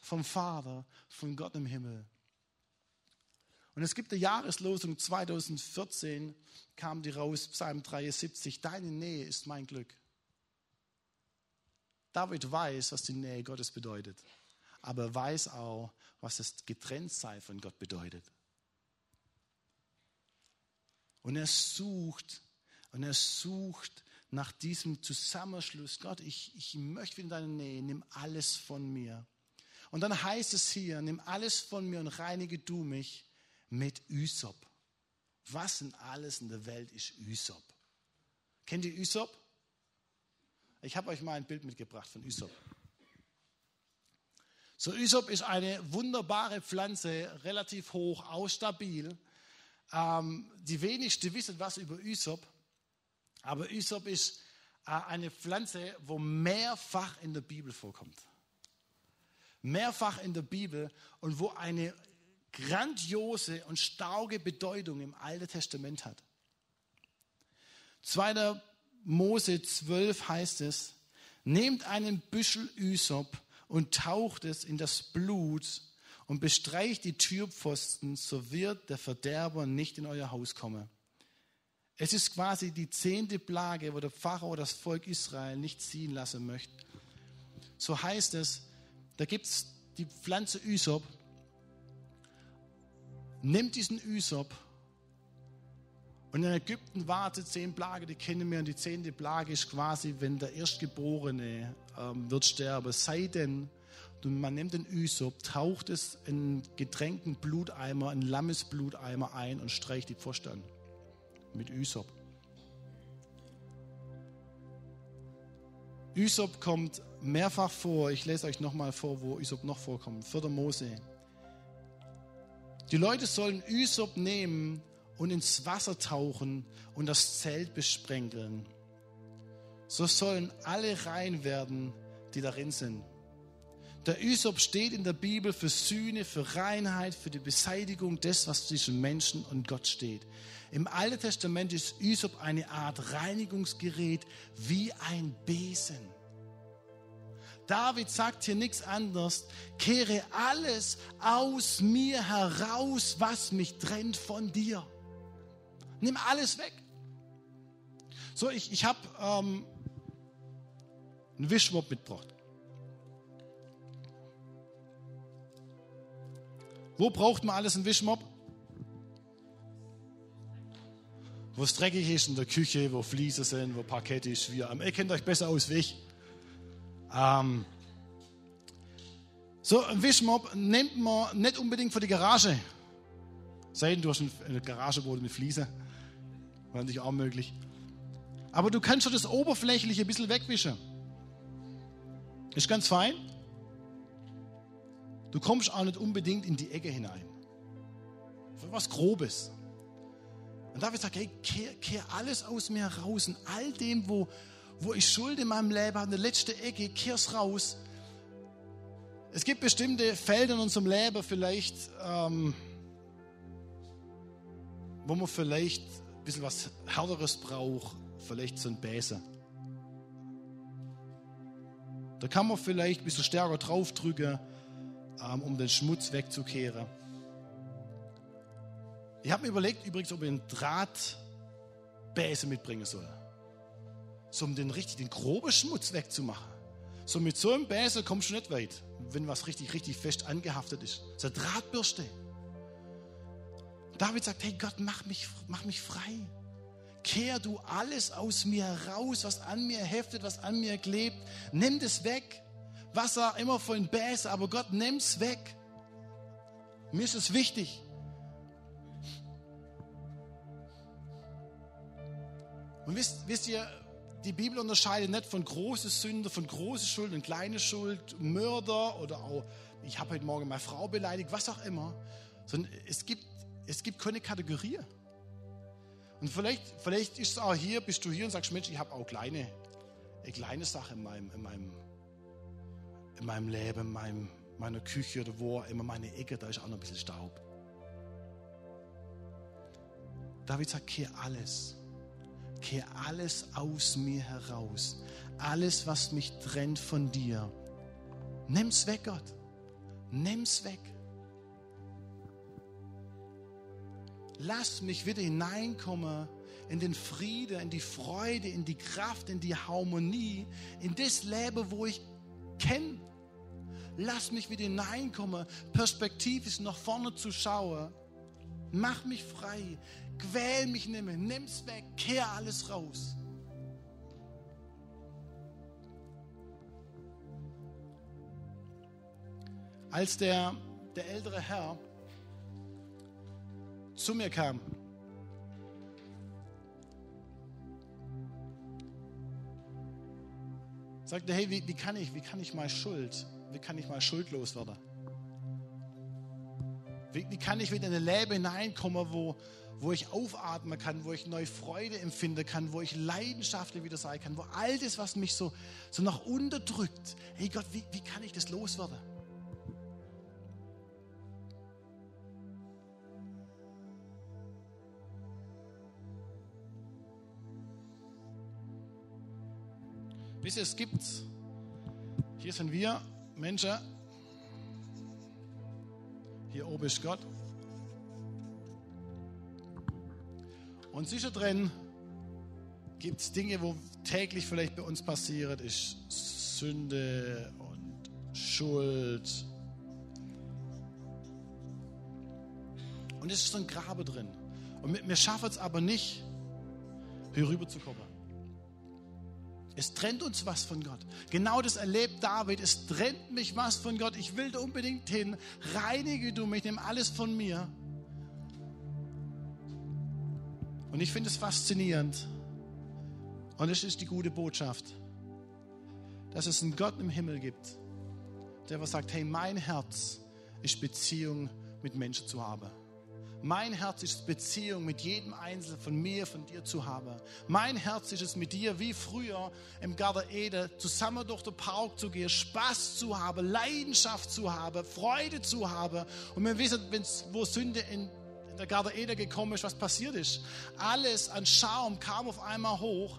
vom Vater, von Gott im Himmel. Und es gibt eine Jahreslosung 2014, kam die raus, Psalm 73, deine Nähe ist mein Glück. David weiß, was die Nähe Gottes bedeutet, aber er weiß auch, was das Getrenntsein von Gott bedeutet. Und er sucht, und er sucht nach diesem Zusammenschluss. Gott, ich, ich möchte in deine Nähe, nimm alles von mir. Und dann heißt es hier, nimm alles von mir und reinige du mich mit Ysop. Was denn alles in der Welt ist Ysop? Kennt ihr Ysop? Ich habe euch mal ein Bild mitgebracht von Ysop. So, Ysop ist eine wunderbare Pflanze, relativ hoch, ausstabil. Ähm, die wenigsten wissen was über Ysop, aber Ysop ist äh, eine Pflanze, wo mehrfach in der Bibel vorkommt. Mehrfach in der Bibel und wo eine grandiose und starke Bedeutung im Alten Testament hat. 2. Mose 12 heißt es, nehmt einen Büschel Ysop und taucht es in das Blut und bestreicht die Türpfosten, so wird der Verderber nicht in euer Haus kommen. Es ist quasi die zehnte Plage, wo der oder das Volk Israel nicht ziehen lassen möchte. so heißt es, da gibt es die Pflanze Ysop. Nimmt diesen Ysop und in Ägypten wartet zehn Plage, die kennen wir. Und die zehnte Plage ist quasi, wenn der Erstgeborene ähm, wird sterben. Sei denn, man nimmt den Ysop, taucht es in getränkten Bluteimer, einen Lammesbluteimer ein und streicht die Pfosten an. Mit Ysop. Ysop kommt mehrfach vor. Ich lese euch nochmal vor, wo Ysop noch vorkommt. 4. Mose. Die Leute sollen Ysop nehmen und ins Wasser tauchen und das Zelt besprenkeln. So sollen alle rein werden, die darin sind. Der Ysop steht in der Bibel für Sühne, für Reinheit, für die Beseitigung des, was zwischen Menschen und Gott steht. Im Alten Testament ist Ysop eine Art Reinigungsgerät wie ein Besen. David sagt hier nichts anderes. Kehre alles aus mir heraus, was mich trennt von dir. Nimm alles weg. So, ich, ich habe ähm, einen Wischmopp mitgebracht. Wo braucht man alles einen Wischmopp? Wo es dreckig ist in der Küche, wo Fliesen sind, wo Parkett ist. Wir, ihr kennt euch besser aus wie ich. Ähm, so, ein Wischmopp nimmt man nicht unbedingt für die Garage. Sei denn, du hast eine Garage, wo du eine Fliese war natürlich auch möglich. Aber du kannst schon das Oberflächliche ein bisschen wegwischen. Ist ganz fein. Du kommst auch nicht unbedingt in die Ecke hinein. Für was Grobes. Und David sagt, hey, kehr, kehr alles aus mir raus. Und all dem, wo, wo ich Schuld in meinem Leben habe, in der letzten Ecke, kehr's raus. Es gibt bestimmte Felder in unserem Leben vielleicht, ähm, wo man vielleicht ein bisschen was Härteres braucht, vielleicht so ein Bäse. Da kann man vielleicht ein bisschen stärker draufdrücken, ähm, um den Schmutz wegzukehren. Ich habe mir überlegt übrigens, ob ich einen Drahtbäse mitbringen soll. So um den richtig, den groben Schmutz wegzumachen. So mit so einem Bäse kommst du nicht weit, wenn was richtig, richtig fest angehaftet ist. So eine Drahtbürste. David sagt, hey Gott, mach mich, mach mich frei. Kehr du alles aus mir heraus, was an mir heftet, was an mir klebt. Nimm das weg. Wasser immer voll Bäse, aber Gott, nimm es weg. Mir ist es wichtig. Und wisst, wisst ihr, die Bibel unterscheidet nicht von große Sünde, von große Schuld und kleine Schuld, Mörder oder auch, ich habe heute Morgen meine Frau beleidigt, was auch immer. Sondern es gibt es gibt keine Kategorie. Und vielleicht, vielleicht ist es auch hier, bist du hier und sagst, Mensch, ich habe auch kleine, eine kleine Sache in meinem, in meinem, in meinem Leben, in meinem, meiner Küche oder wo immer meine Ecke, da ist auch noch ein bisschen Staub. David sagt, kehr alles. Kehr alles aus mir heraus. Alles, was mich trennt von dir. Nimm's weg, Gott. Nimm's weg. lass mich wieder hineinkommen in den Frieden, in die Freude, in die Kraft, in die Harmonie, in das Leben, wo ich kenne. Lass mich wieder hineinkommen, perspektivisch nach vorne zu schauen. Mach mich frei, quäl mich nicht mehr, nimm's weg, kehr alles raus. Als der, der ältere Herr zu mir kam. Sagte, hey, wie, wie, kann ich, wie kann ich mal Schuld, wie kann ich mal schuldlos werden? Wie, kann ich wieder in ein Leben hineinkommen, wo, wo ich aufatmen kann, wo ich neue Freude empfinden kann, wo ich leidenschaftlich wieder sein kann, wo all das, was mich so, so nach unterdrückt, hey Gott, wie, wie kann ich das loswerden? Wisst ihr, es gibt, hier sind wir Menschen, hier oben ist Gott. Und sicher drin gibt es Dinge, wo täglich vielleicht bei uns passiert, ist Sünde und Schuld. Und es ist so ein Grabe drin. Und wir schaffen es aber nicht, hier rüber zu kommen. Es trennt uns was von Gott. Genau das erlebt David. Es trennt mich was von Gott. Ich will da unbedingt hin. Reinige du mich, nimm alles von mir. Und ich finde es faszinierend. Und es ist die gute Botschaft, dass es einen Gott im Himmel gibt, der was sagt, hey, mein Herz ist Beziehung mit Menschen zu haben. Mein Herz ist Beziehung mit jedem Einzelnen von mir, von dir zu haben. Mein Herz ist es mit dir, wie früher im Garten Ede, zusammen durch den Park zu gehen, Spaß zu haben, Leidenschaft zu haben, Freude zu haben. Und wir wissen, wo Sünde in, in der Garten Ede gekommen ist, was passiert ist. Alles an Schaum kam auf einmal hoch.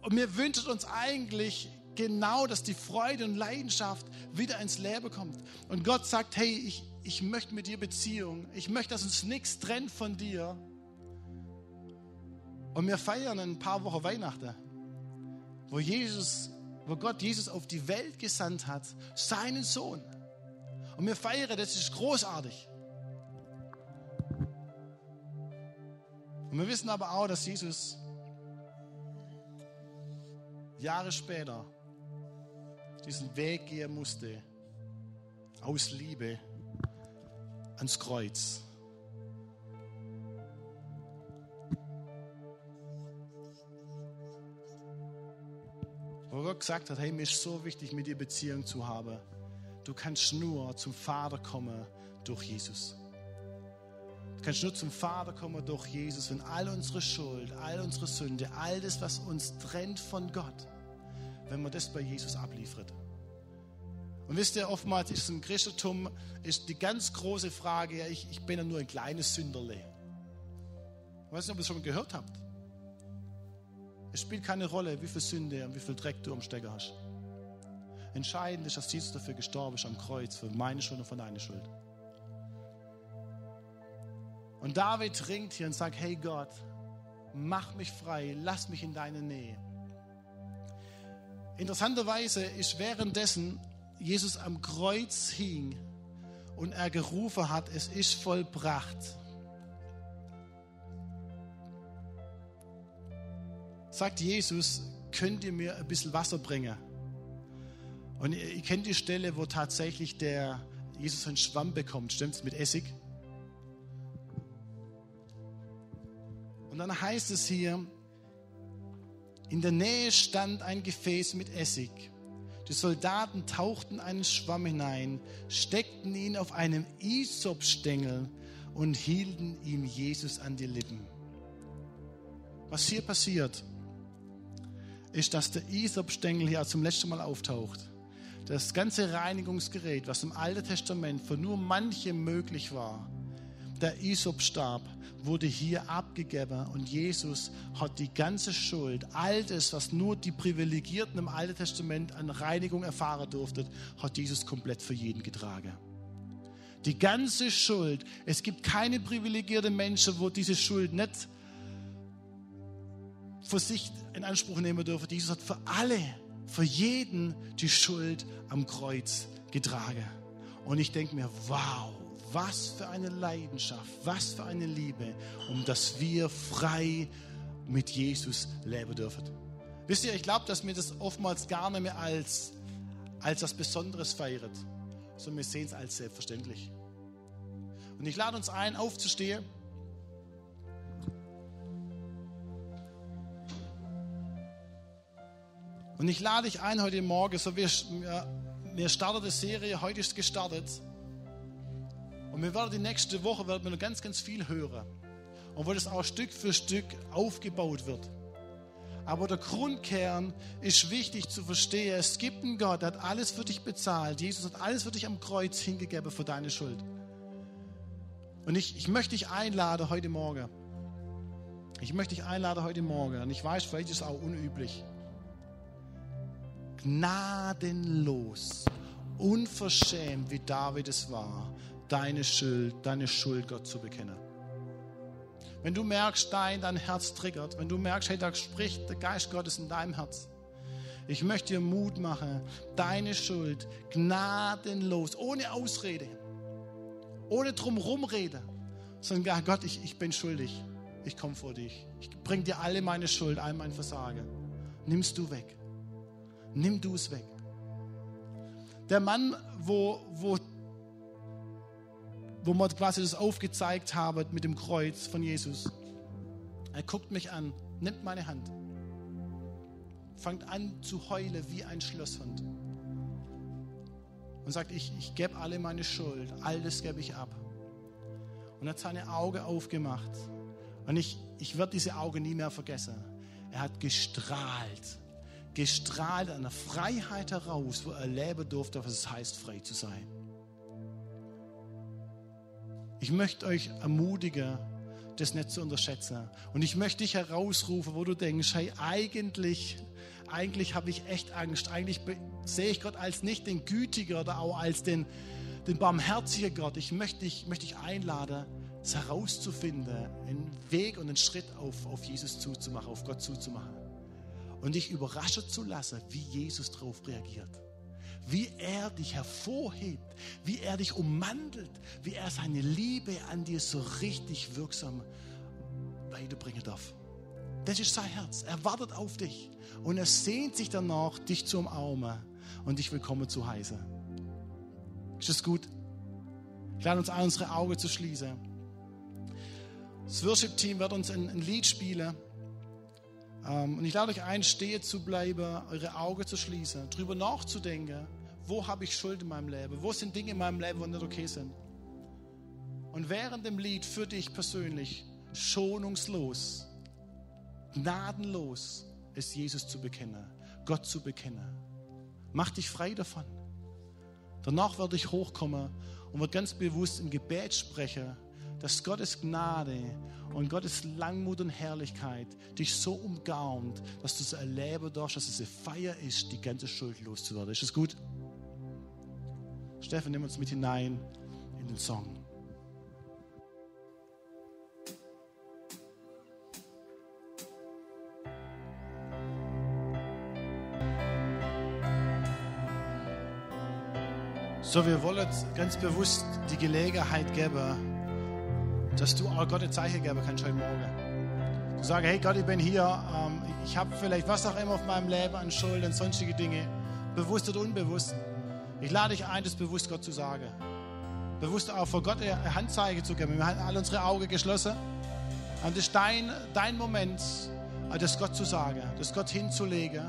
Und wir wünschen uns eigentlich genau, dass die Freude und Leidenschaft wieder ins Leben kommt. Und Gott sagt, hey, ich, ich möchte mit dir Beziehung. Ich möchte, dass uns nichts trennt von dir. Und wir feiern ein paar Wochen Weihnachten, wo Jesus, wo Gott Jesus auf die Welt gesandt hat, seinen Sohn. Und wir feiern, das ist großartig. Und wir wissen aber auch, dass Jesus Jahre später diesen Weg gehen musste, aus Liebe ans Kreuz. Wo Gott gesagt hat, hey, mir ist so wichtig, mit dir Beziehung zu haben. Du kannst nur zum Vater kommen durch Jesus. Du kannst nur zum Vater kommen durch Jesus, wenn all unsere Schuld, all unsere Sünde, all das, was uns trennt von Gott, wenn man das bei Jesus abliefert. Und wisst ihr, oftmals ist im Christentum ist die ganz große Frage, ja, ich, ich bin ja nur ein kleines Sünderle. Ich weiß nicht, ob ihr es schon gehört habt. Es spielt keine Rolle, wie viel Sünde und wie viel Dreck du am Stecker hast. Entscheidend ist, dass Jesus dafür gestorben ist am Kreuz, für meine Schuld und für deine Schuld. Und David ringt hier und sagt, hey Gott, mach mich frei, lass mich in deine Nähe. Interessanterweise ist währenddessen Jesus am Kreuz hing und er gerufen hat, es ist vollbracht. Sagt Jesus, könnt ihr mir ein bisschen Wasser bringen? Und ihr, kennt die Stelle, wo tatsächlich der Jesus einen Schwamm bekommt, stimmt's, mit Essig? Und dann heißt es hier, in der Nähe stand ein Gefäß mit Essig. Die Soldaten tauchten einen Schwamm hinein, steckten ihn auf einem Isopstängel und hielten ihm Jesus an die Lippen. Was hier passiert, ist, dass der Isopstängel hier zum letzten Mal auftaucht. Das ganze Reinigungsgerät, was im Alten Testament für nur manche möglich war, der Isopstab wurde hier abgegeben und Jesus hat die ganze Schuld, all das, was nur die Privilegierten im Alten Testament an Reinigung erfahren durften, hat Jesus komplett für jeden getragen. Die ganze Schuld. Es gibt keine privilegierten Menschen, wo diese Schuld nicht für sich in Anspruch nehmen dürfen. Jesus hat für alle, für jeden die Schuld am Kreuz getragen. Und ich denke mir, wow, was für eine Leidenschaft, was für eine Liebe, um dass wir frei mit Jesus leben dürfen. Wisst ihr, ich glaube, dass wir das oftmals gar nicht mehr als, als was Besonderes feiert, sondern wir sehen es als selbstverständlich. Und ich lade uns ein, aufzustehen. Und ich lade dich ein heute Morgen, so wir, wir starten die Serie, heute ist gestartet. Und wir werden die nächste Woche werden wir noch ganz, ganz viel hören. Und wo das auch Stück für Stück aufgebaut wird. Aber der Grundkern ist wichtig zu verstehen. Es gibt einen Gott, der hat alles für dich bezahlt. Jesus hat alles für dich am Kreuz hingegeben für deine Schuld. Und ich, ich möchte dich einladen heute Morgen. Ich möchte dich einladen heute Morgen. Und ich weiß, vielleicht ist es auch unüblich. Gnadenlos, unverschämt, wie David es war, deine Schuld, deine Schuld Gott zu bekennen. Wenn du merkst, dein, dein Herz triggert, wenn du merkst, hey, da spricht der Geist Gottes in deinem Herz, Ich möchte dir Mut machen, deine Schuld gnadenlos, ohne Ausrede, ohne drumrumrede, sondern Gott, ich, ich bin schuldig. Ich komme vor dich. Ich bringe dir alle meine Schuld, all mein Versagen. Nimmst du weg. Nimm du es weg. Der Mann, wo, wo, wo man quasi das aufgezeigt habe mit dem Kreuz von Jesus, er guckt mich an, nimmt meine Hand fängt an zu heulen wie ein Schlosshund und sagt, ich, ich gebe alle meine Schuld, alles gebe ich ab. Und er hat seine Augen aufgemacht und ich, ich werde diese Augen nie mehr vergessen. Er hat gestrahlt, gestrahlt an der Freiheit heraus, wo er leben durfte, was es heißt, frei zu sein. Ich möchte euch ermutigen, das nicht zu unterschätzen. Und ich möchte dich herausrufen, wo du denkst, hey, eigentlich eigentlich habe ich echt Angst. Eigentlich sehe ich Gott als nicht den Gütiger oder auch als den, den barmherzigen Gott. Ich möchte dich, möchte dich einladen, es herauszufinden, einen Weg und einen Schritt auf, auf Jesus zuzumachen, auf Gott zuzumachen. Und dich überraschen zu lassen, wie Jesus darauf reagiert. Wie er dich hervorhebt, wie er dich ummantelt, wie er seine Liebe an dir so richtig wirksam weiterbringen darf. Das ist sein Herz. Er wartet auf dich und er sehnt sich danach, dich zu umarmen und dich willkommen zu heißen. Ist das gut? Ich lade uns an, unsere Augen zu schließen. Das Worship-Team wird uns ein, ein Lied spielen. Ähm, und ich lade euch ein, stehen zu bleiben, eure Augen zu schließen, darüber nachzudenken, wo habe ich Schuld in meinem Leben? Wo sind Dinge in meinem Leben, die nicht okay sind? Und während dem Lied für dich persönlich schonungslos, gnadenlos ist Jesus zu bekennen, Gott zu bekennen. Mach dich frei davon. Danach werde ich hochkommen und wird ganz bewusst im Gebet sprechen, dass Gottes Gnade und Gottes Langmut und Herrlichkeit dich so umgaumt, dass du es erleben darfst, dass es eine Feier ist, die ganze Schuld loszuwerden. Ist das gut? Steffen, nimm uns mit hinein in den Song. So, wir wollen ganz bewusst die Gelegenheit geben, dass du auch Gott ein Zeichen geben kannst heute Morgen. Du sagst, hey Gott, ich bin hier, ähm, ich habe vielleicht was auch immer auf meinem Leben an Schuld und sonstige Dinge, bewusst oder unbewusst. Ich lade dich ein, das bewusst Gott zu sagen. Bewusst auch vor Gott ein Handzeichen zu geben. Wir haben alle unsere Augen geschlossen. Und das ist dein, dein Moment, das Gott zu sagen, das Gott hinzulegen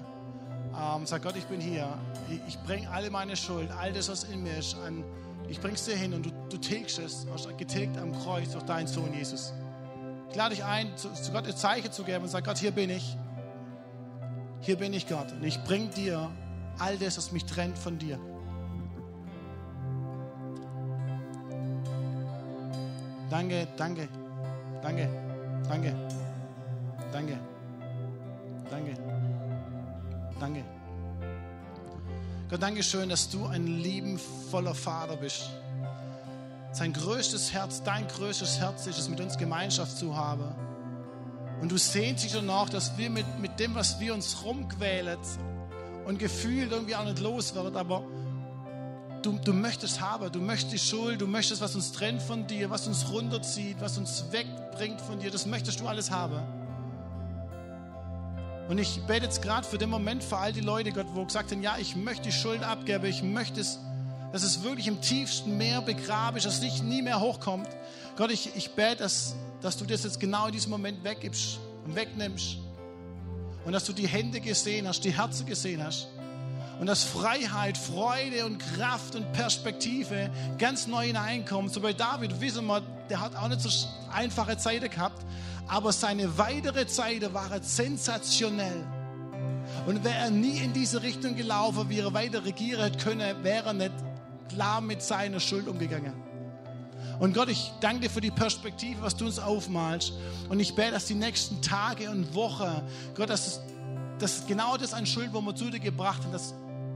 ähm, sag Gott, ich bin hier. Ich, ich bringe alle meine Schuld, all das, was in mir ist, an, ich bring's dir hin und du, du tilgst es, getilgt am Kreuz durch deinen Sohn Jesus. Ich lade dich ein, zu, zu Gott ein Zeichen zu geben und sag Gott, hier bin ich. Hier bin ich, Gott. Und ich bring dir all das, was mich trennt von dir. Danke, danke, danke, danke, danke, danke. Danke. Gott, danke schön, dass du ein liebenvoller Vater bist. Sein größtes Herz, dein größtes Herz ist es, mit uns Gemeinschaft zu haben. Und du sehnst dich danach, dass wir mit, mit dem, was wir uns rumquälen und gefühlt irgendwie auch nicht loswerden, aber du, du möchtest haben, du möchtest die Schuld, du möchtest, was uns trennt von dir, was uns runterzieht, was uns wegbringt von dir, das möchtest du alles haben. Und ich bete jetzt gerade für den Moment für all die Leute, Gott, wo gesagt haben, ja, ich möchte die Schuld abgeben, ich möchte es, dass es wirklich im tiefsten Meer begraben ist, dass es nicht nie mehr hochkommt. Gott, ich, ich bete, dass, dass du das jetzt genau in diesem Moment weggibst und wegnimmst. Und dass du die Hände gesehen hast, die Herzen gesehen hast. Und dass Freiheit, Freude und Kraft und Perspektive ganz neu hineinkommt. So bei David wissen wir, der hat auch nicht so einfache Zeiten gehabt, aber seine weitere Zeit war sensationell. Und wäre er nie in diese Richtung gelaufen, wie er weiter regieren hätte können, wäre er nicht klar mit seiner Schuld umgegangen. Und Gott, ich danke dir für die Perspektive, was du uns aufmalst. Und ich bete, dass die nächsten Tage und Wochen, Gott, dass, dass genau das an Schuld, wo wir zu dir gebracht haben, dass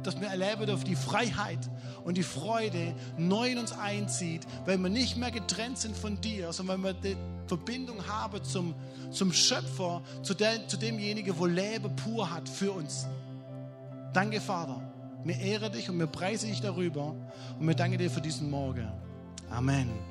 dass wir erleben dürfen, die Freiheit und die Freude neu in uns einzieht, weil wir nicht mehr getrennt sind von dir, sondern weil wir die Verbindung haben zum, zum Schöpfer, zu, der, zu demjenigen, wo Leben pur hat für uns. Danke, Vater. Wir ehren dich und wir preisen dich darüber. Und wir danken dir für diesen Morgen. Amen.